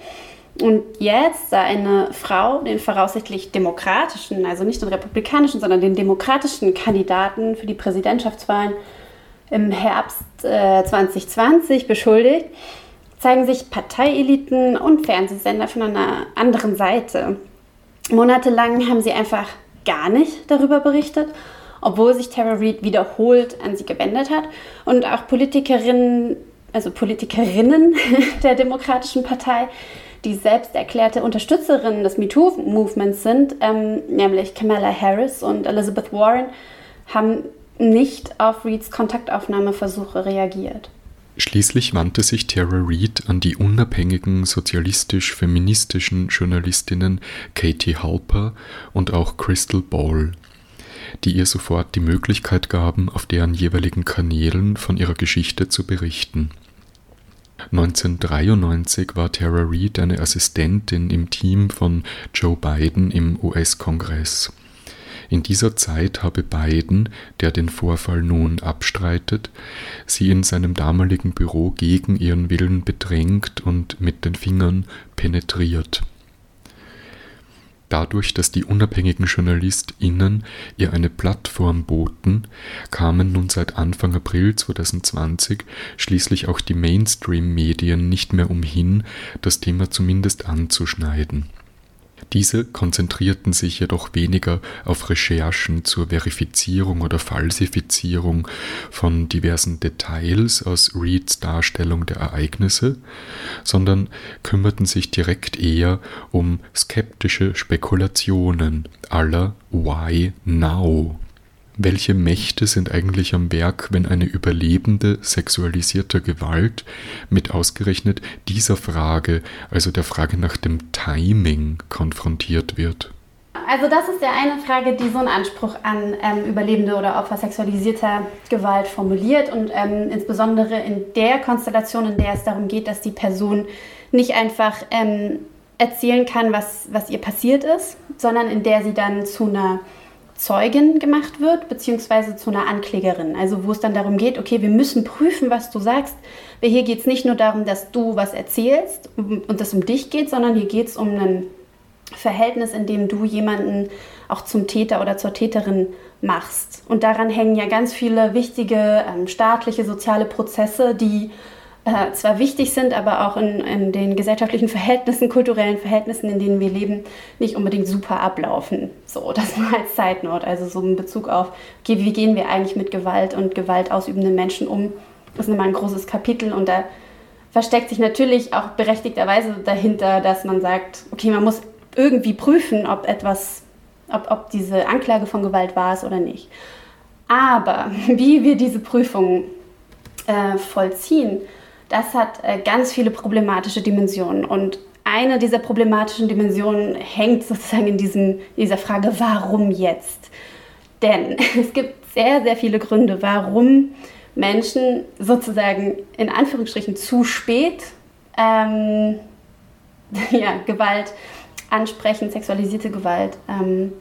Und jetzt sah eine Frau den voraussichtlich demokratischen, also nicht den republikanischen, sondern den demokratischen Kandidaten für die Präsidentschaftswahlen im Herbst äh, 2020 beschuldigt, zeigen sich Parteieliten und Fernsehsender von einer anderen Seite. Monatelang haben sie einfach gar nicht darüber berichtet obwohl sich Tara Reid wiederholt an sie gewendet hat und auch Politikerinnen, also Politikerinnen der Demokratischen Partei, die selbst erklärte Unterstützerinnen des MeToo-Movements sind, ähm, nämlich Kamala Harris und Elizabeth Warren, haben nicht auf Reeds Kontaktaufnahmeversuche reagiert. Schließlich wandte sich Tara Reid an die unabhängigen sozialistisch-feministischen Journalistinnen Katie Halper und auch Crystal Ball, die ihr sofort die Möglichkeit gaben, auf deren jeweiligen Kanälen von ihrer Geschichte zu berichten. 1993 war Tara Reid eine Assistentin im Team von Joe Biden im US-Kongress. In dieser Zeit habe Biden, der den Vorfall nun abstreitet, sie in seinem damaligen Büro gegen ihren Willen bedrängt und mit den Fingern penetriert. Dadurch, dass die unabhängigen JournalistInnen ihr eine Plattform boten, kamen nun seit Anfang April 2020 schließlich auch die Mainstream-Medien nicht mehr umhin, das Thema zumindest anzuschneiden diese konzentrierten sich jedoch weniger auf Recherchen zur Verifizierung oder Falsifizierung von diversen Details aus Reeds Darstellung der Ereignisse, sondern kümmerten sich direkt eher um skeptische Spekulationen aller Why Now welche Mächte sind eigentlich am Werk, wenn eine Überlebende sexualisierter Gewalt mit ausgerechnet dieser Frage, also der Frage nach dem Timing, konfrontiert wird? Also das ist ja eine Frage, die so einen Anspruch an ähm, Überlebende oder Opfer sexualisierter Gewalt formuliert und ähm, insbesondere in der Konstellation, in der es darum geht, dass die Person nicht einfach ähm, erzählen kann, was, was ihr passiert ist, sondern in der sie dann zu einer Zeugin gemacht wird, beziehungsweise zu einer Anklägerin. Also wo es dann darum geht, okay, wir müssen prüfen, was du sagst. Weil hier geht es nicht nur darum, dass du was erzählst und es um dich geht, sondern hier geht es um ein Verhältnis, in dem du jemanden auch zum Täter oder zur Täterin machst. Und daran hängen ja ganz viele wichtige ähm, staatliche, soziale Prozesse, die äh, zwar wichtig sind, aber auch in, in, den gesellschaftlichen Verhältnissen, kulturellen Verhältnissen, in denen wir leben, nicht unbedingt super ablaufen. So, das mal als Note. Also so in Bezug auf, okay, wie gehen wir eigentlich mit Gewalt und gewaltausübenden Menschen um? Das ist nochmal ein großes Kapitel und da versteckt sich natürlich auch berechtigterweise dahinter, dass man sagt, okay, man muss irgendwie prüfen, ob etwas, ob, ob diese Anklage von Gewalt war es oder nicht. Aber wie wir diese Prüfung äh, vollziehen, das hat äh, ganz viele problematische Dimensionen. Und eine dieser problematischen Dimensionen hängt sozusagen in, diesem, in dieser Frage, warum jetzt? Denn es gibt sehr, sehr viele Gründe, warum Menschen sozusagen in Anführungsstrichen zu spät ähm, ja, Gewalt ansprechen, sexualisierte Gewalt ähm,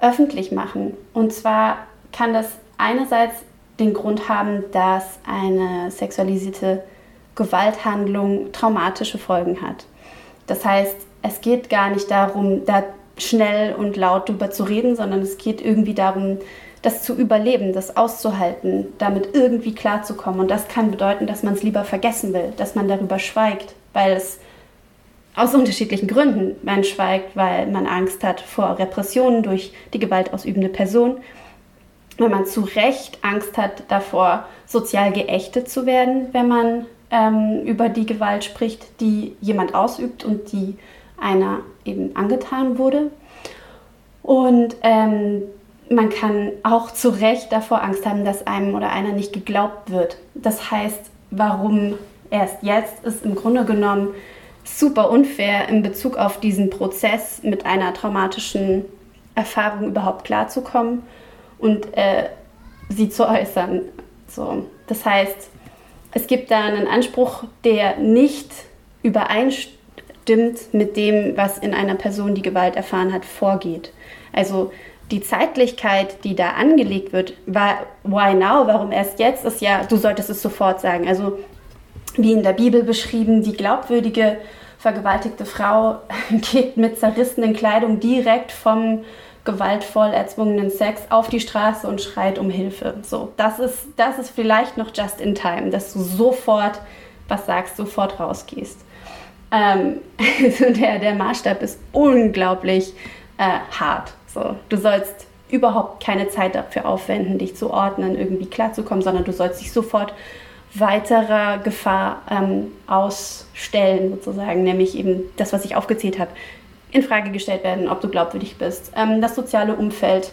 öffentlich machen. Und zwar kann das einerseits den Grund haben, dass eine sexualisierte Gewalthandlung traumatische Folgen hat. Das heißt, es geht gar nicht darum, da schnell und laut drüber zu reden, sondern es geht irgendwie darum, das zu überleben, das auszuhalten, damit irgendwie klarzukommen. Und das kann bedeuten, dass man es lieber vergessen will, dass man darüber schweigt, weil es aus unterschiedlichen Gründen man schweigt, weil man Angst hat vor Repressionen durch die gewaltausübende Person, wenn man zu Recht Angst hat davor, sozial geächtet zu werden, wenn man ähm, über die Gewalt spricht, die jemand ausübt und die einer eben angetan wurde. Und ähm, man kann auch zu Recht davor Angst haben, dass einem oder einer nicht geglaubt wird. Das heißt, warum erst jetzt ist im Grunde genommen super unfair in Bezug auf diesen Prozess mit einer traumatischen Erfahrung überhaupt klarzukommen und äh, sie zu äußern. So, das heißt, es gibt da einen Anspruch, der nicht übereinstimmt mit dem, was in einer Person, die Gewalt erfahren hat, vorgeht. Also die Zeitlichkeit, die da angelegt wird, war why now, warum erst jetzt, ist ja, du solltest es sofort sagen. Also wie in der Bibel beschrieben, die glaubwürdige vergewaltigte Frau geht mit zerrissenen Kleidung direkt vom gewaltvoll erzwungenen Sex auf die Straße und schreit um Hilfe. So, das ist, das ist vielleicht noch just in time, dass du sofort was sagst, sofort rausgehst. Ähm, also der, der Maßstab ist unglaublich äh, hart. So, du sollst überhaupt keine Zeit dafür aufwenden, dich zu ordnen, irgendwie klarzukommen, sondern du sollst dich sofort weiterer Gefahr ähm, ausstellen, sozusagen, nämlich eben das, was ich aufgezählt habe, in Frage gestellt werden, ob du glaubwürdig bist. Ähm, das soziale Umfeld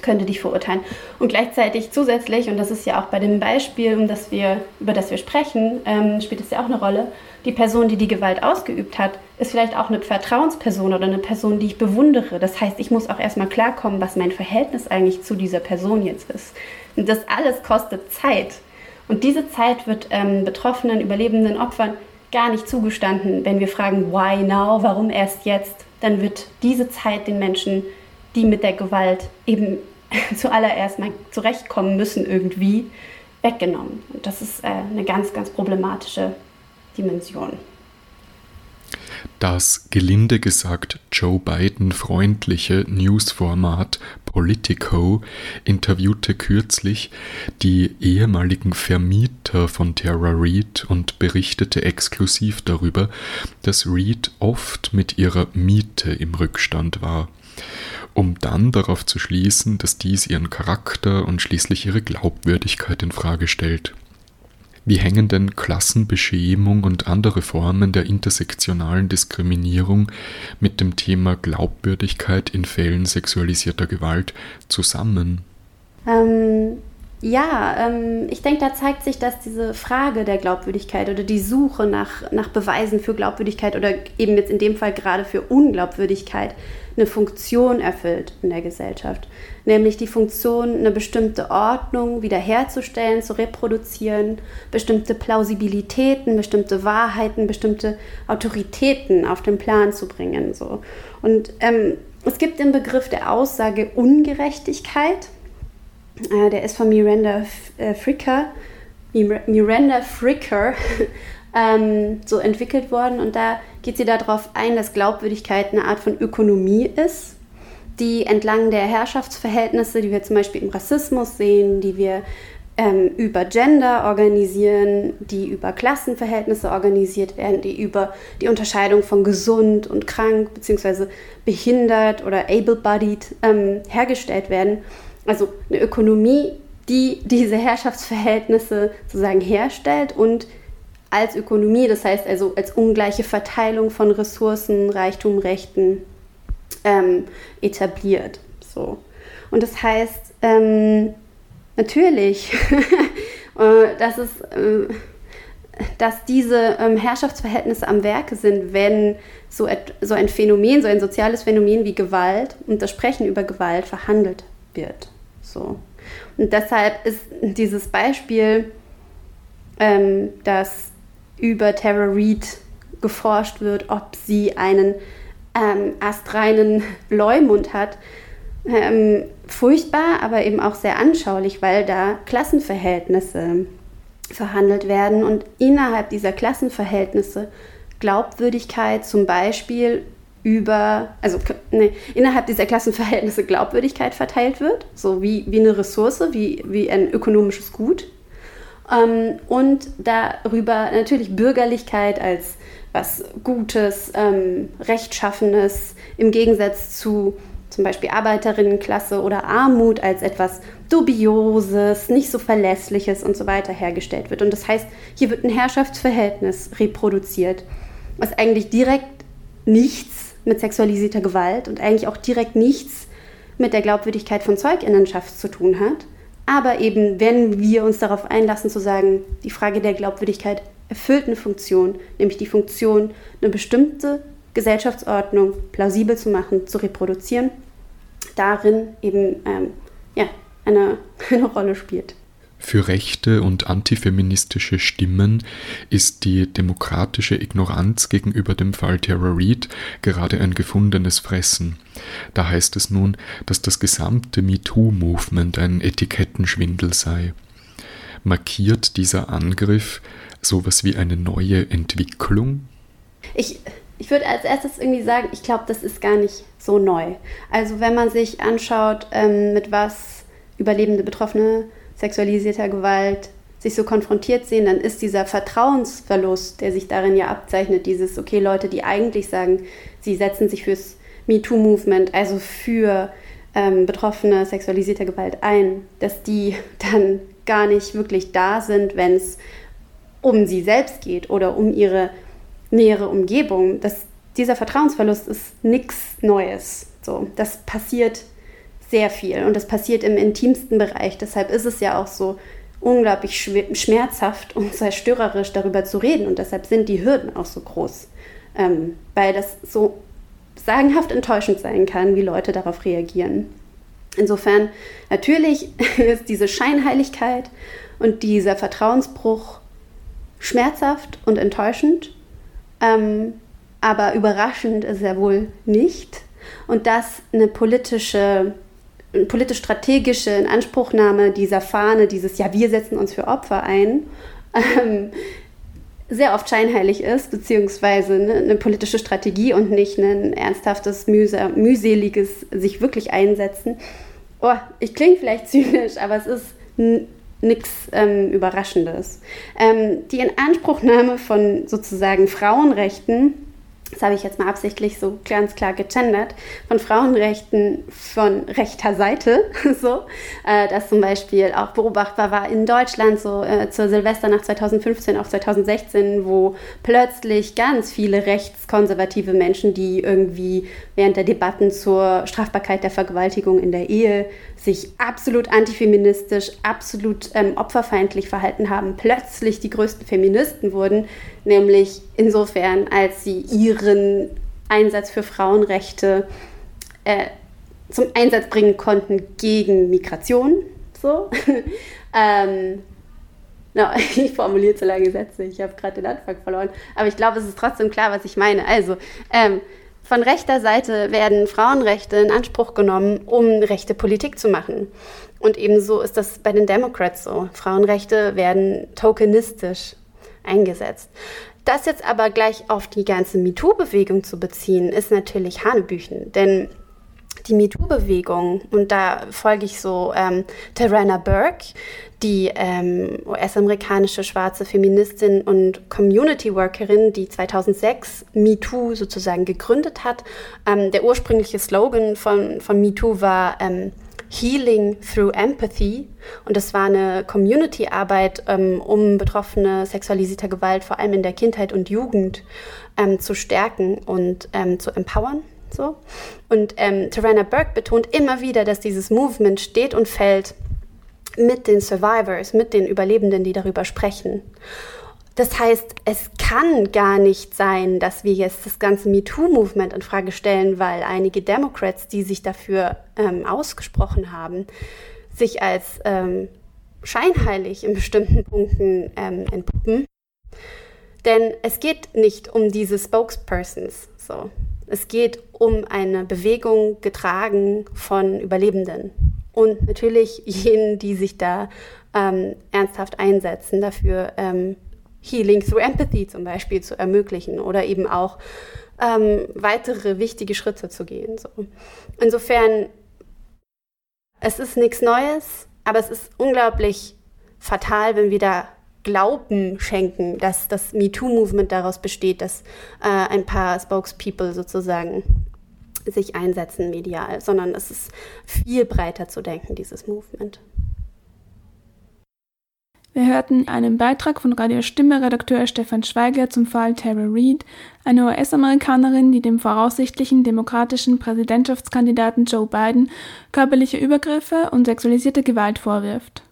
könnte dich verurteilen. Und gleichzeitig zusätzlich, und das ist ja auch bei dem Beispiel, um das wir, über das wir sprechen, ähm, spielt es ja auch eine Rolle, die Person, die die Gewalt ausgeübt hat, ist vielleicht auch eine Vertrauensperson oder eine Person, die ich bewundere. Das heißt, ich muss auch erstmal klarkommen, was mein Verhältnis eigentlich zu dieser Person jetzt ist. Und das alles kostet Zeit. Und diese Zeit wird ähm, Betroffenen, Überlebenden, Opfern gar nicht zugestanden. Wenn wir fragen, why now, warum erst jetzt, dann wird diese Zeit den Menschen, die mit der Gewalt eben zuallererst mal zurechtkommen müssen irgendwie, weggenommen. Und das ist äh, eine ganz, ganz problematische Dimension. Das gelinde gesagt Joe Biden freundliche Newsformat Politico interviewte kürzlich die ehemaligen Vermieter von Tara Reid und berichtete exklusiv darüber, dass Reid oft mit ihrer Miete im Rückstand war, um dann darauf zu schließen, dass dies ihren Charakter und schließlich ihre Glaubwürdigkeit in Frage stellt. Wie hängen denn Klassenbeschämung und andere Formen der intersektionalen Diskriminierung mit dem Thema Glaubwürdigkeit in Fällen sexualisierter Gewalt zusammen? Ähm, ja, ähm, ich denke, da zeigt sich, dass diese Frage der Glaubwürdigkeit oder die Suche nach, nach Beweisen für Glaubwürdigkeit oder eben jetzt in dem Fall gerade für Unglaubwürdigkeit eine Funktion erfüllt in der Gesellschaft. Nämlich die Funktion, eine bestimmte Ordnung wiederherzustellen, zu reproduzieren, bestimmte Plausibilitäten, bestimmte Wahrheiten, bestimmte Autoritäten auf den Plan zu bringen. So. Und ähm, es gibt den Begriff der Aussage Ungerechtigkeit äh, der ist von Miranda äh, Fricker, Miranda Fricker ähm, so entwickelt worden. Und da geht sie darauf ein, dass Glaubwürdigkeit eine Art von Ökonomie ist, die entlang der Herrschaftsverhältnisse, die wir zum Beispiel im Rassismus sehen, die wir ähm, über Gender organisieren, die über Klassenverhältnisse organisiert werden, die über die Unterscheidung von gesund und krank bzw. behindert oder able-bodied ähm, hergestellt werden also eine Ökonomie, die diese Herrschaftsverhältnisse sozusagen herstellt und als Ökonomie, das heißt also als ungleiche Verteilung von Ressourcen, Reichtum, Rechten ähm, etabliert. So. Und das heißt ähm, natürlich, äh, dass, es, äh, dass diese ähm, Herrschaftsverhältnisse am Werke sind, wenn so, so ein Phänomen, so ein soziales Phänomen wie Gewalt und das Sprechen über Gewalt verhandelt wird. So. Und deshalb ist dieses Beispiel, ähm, dass über Tara Reid geforscht wird, ob sie einen ähm, astreinen Leumund hat, ähm, furchtbar, aber eben auch sehr anschaulich, weil da Klassenverhältnisse verhandelt werden. Und innerhalb dieser Klassenverhältnisse Glaubwürdigkeit zum Beispiel über, also ne, innerhalb dieser Klassenverhältnisse Glaubwürdigkeit verteilt wird, so wie, wie eine Ressource, wie, wie ein ökonomisches Gut. Ähm, und darüber natürlich Bürgerlichkeit als was Gutes, ähm, Rechtschaffenes im Gegensatz zu zum Beispiel Arbeiterinnenklasse oder Armut als etwas Dubioses, nicht so Verlässliches und so weiter hergestellt wird. Und das heißt, hier wird ein Herrschaftsverhältnis reproduziert, was eigentlich direkt nichts mit sexualisierter Gewalt und eigentlich auch direkt nichts mit der Glaubwürdigkeit von Zeuginnenschaft zu tun hat. Aber eben, wenn wir uns darauf einlassen zu sagen, die Frage der Glaubwürdigkeit erfüllt eine Funktion, nämlich die Funktion, eine bestimmte Gesellschaftsordnung plausibel zu machen, zu reproduzieren, darin eben ähm, ja, eine, eine Rolle spielt. Für rechte und antifeministische Stimmen ist die demokratische Ignoranz gegenüber dem Fall Tara Reid gerade ein gefundenes Fressen. Da heißt es nun, dass das gesamte MeToo-Movement ein Etikettenschwindel sei. Markiert dieser Angriff sowas wie eine neue Entwicklung? Ich, ich würde als erstes irgendwie sagen, ich glaube, das ist gar nicht so neu. Also wenn man sich anschaut, ähm, mit was überlebende Betroffene sexualisierter Gewalt sich so konfrontiert sehen, dann ist dieser Vertrauensverlust, der sich darin ja abzeichnet, dieses, okay, Leute, die eigentlich sagen, sie setzen sich fürs MeToo-Movement, also für ähm, Betroffene sexualisierter Gewalt ein, dass die dann gar nicht wirklich da sind, wenn es um sie selbst geht oder um ihre nähere Umgebung. Das, dieser Vertrauensverlust ist nichts Neues. So, das passiert sehr viel und das passiert im intimsten Bereich. Deshalb ist es ja auch so unglaublich schmerzhaft und zerstörerisch darüber zu reden und deshalb sind die Hürden auch so groß, ähm, weil das so sagenhaft enttäuschend sein kann, wie Leute darauf reagieren. Insofern, natürlich ist diese Scheinheiligkeit und dieser Vertrauensbruch schmerzhaft und enttäuschend, ähm, aber überraschend ist er wohl nicht. Und dass eine politische, politisch-strategische Inanspruchnahme dieser Fahne, dieses Ja, wir setzen uns für Opfer ein, ähm, sehr oft scheinheilig ist, beziehungsweise eine, eine politische Strategie und nicht ein ernsthaftes, mühse, mühseliges sich wirklich einsetzen. Oh, ich klinge vielleicht zynisch, aber es ist nichts ähm, Überraschendes. Ähm, die Inanspruchnahme von sozusagen Frauenrechten das habe ich jetzt mal absichtlich so ganz klar gegendert, von Frauenrechten von rechter Seite, so, äh, das zum Beispiel auch beobachtbar war in Deutschland, so äh, zur Silvester nach 2015, auch 2016, wo plötzlich ganz viele rechtskonservative Menschen, die irgendwie während der Debatten zur Strafbarkeit der Vergewaltigung in der Ehe sich absolut antifeministisch, absolut ähm, opferfeindlich verhalten haben, plötzlich die größten Feministen wurden, nämlich insofern, als sie ihren Einsatz für Frauenrechte äh, zum Einsatz bringen konnten gegen Migration. So. ähm, no, ich formuliere zu lange Sätze, ich habe gerade den Anfang verloren. Aber ich glaube, es ist trotzdem klar, was ich meine. Also, ähm, von rechter Seite werden Frauenrechte in Anspruch genommen, um rechte Politik zu machen. Und ebenso ist das bei den Democrats so. Frauenrechte werden tokenistisch eingesetzt. Das jetzt aber gleich auf die ganze MeToo-Bewegung zu beziehen, ist natürlich Hanebüchen. Denn die MeToo-Bewegung, und da folge ich so ähm, Tarana Burke, die ähm, US-amerikanische schwarze Feministin und Community-Workerin, die 2006 MeToo sozusagen gegründet hat. Ähm, der ursprüngliche Slogan von, von MeToo war ähm, Healing through Empathy. Und das war eine Community-Arbeit, ähm, um Betroffene sexualisierter Gewalt vor allem in der Kindheit und Jugend ähm, zu stärken und zu empowern. So. Und ähm, Tarana Burke betont immer wieder, dass dieses Movement steht und fällt mit den Survivors, mit den Überlebenden, die darüber sprechen. Das heißt, es kann gar nicht sein, dass wir jetzt das ganze MeToo-Movement in Frage stellen, weil einige Democrats, die sich dafür ähm, ausgesprochen haben, sich als ähm, scheinheilig in bestimmten Punkten ähm, entpuppen. Denn es geht nicht um diese Spokespersons. So. Es geht um eine Bewegung getragen von Überlebenden und natürlich jenen, die sich da ähm, ernsthaft einsetzen, dafür ähm, Healing through Empathy zum Beispiel zu ermöglichen oder eben auch ähm, weitere wichtige Schritte zu gehen. So. Insofern, es ist nichts Neues, aber es ist unglaublich fatal, wenn wir da Glauben schenken, dass das MeToo-Movement daraus besteht, dass äh, ein paar Spokespeople sozusagen sich einsetzen medial, sondern es ist viel breiter zu denken, dieses Movement. Wir hörten einen Beitrag von Radio Stimme Redakteur Stefan Schweiger zum Fall Tara Reid, eine US-Amerikanerin, die dem voraussichtlichen demokratischen Präsidentschaftskandidaten Joe Biden körperliche Übergriffe und sexualisierte Gewalt vorwirft.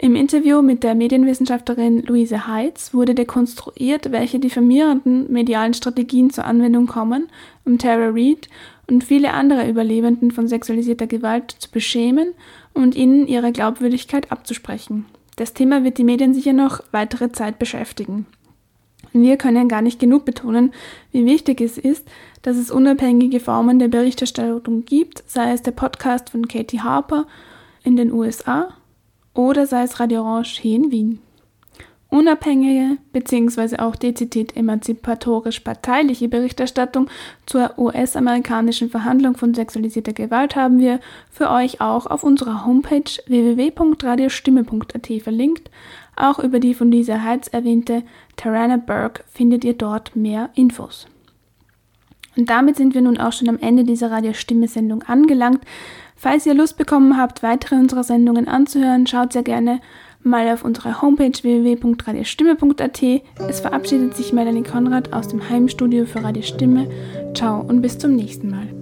Im Interview mit der Medienwissenschaftlerin Luise Heitz wurde dekonstruiert, welche diffamierenden medialen Strategien zur Anwendung kommen, um Tara Reid und viele andere Überlebenden von sexualisierter Gewalt zu beschämen und ihnen ihre Glaubwürdigkeit abzusprechen. Das Thema wird die Medien sicher noch weitere Zeit beschäftigen. Wir können gar nicht genug betonen, wie wichtig es ist, dass es unabhängige Formen der Berichterstattung gibt, sei es der Podcast von Katie Harper in den USA oder sei es Radio Orange hier in Wien. Unabhängige bzw. auch dezidiert emanzipatorisch parteiliche Berichterstattung zur US-amerikanischen Verhandlung von sexualisierter Gewalt haben wir für euch auch auf unserer Homepage www.radiostimme.at verlinkt. Auch über die von Lisa Heitz erwähnte Tarana Burke findet ihr dort mehr Infos. Und damit sind wir nun auch schon am Ende dieser Radiostimme-Sendung angelangt. Falls ihr Lust bekommen habt, weitere unserer Sendungen anzuhören, schaut sehr gerne mal auf unserer Homepage www.radiostimme.at. Es verabschiedet sich Melanie Konrad aus dem Heimstudio für Radiostimme. Ciao und bis zum nächsten Mal.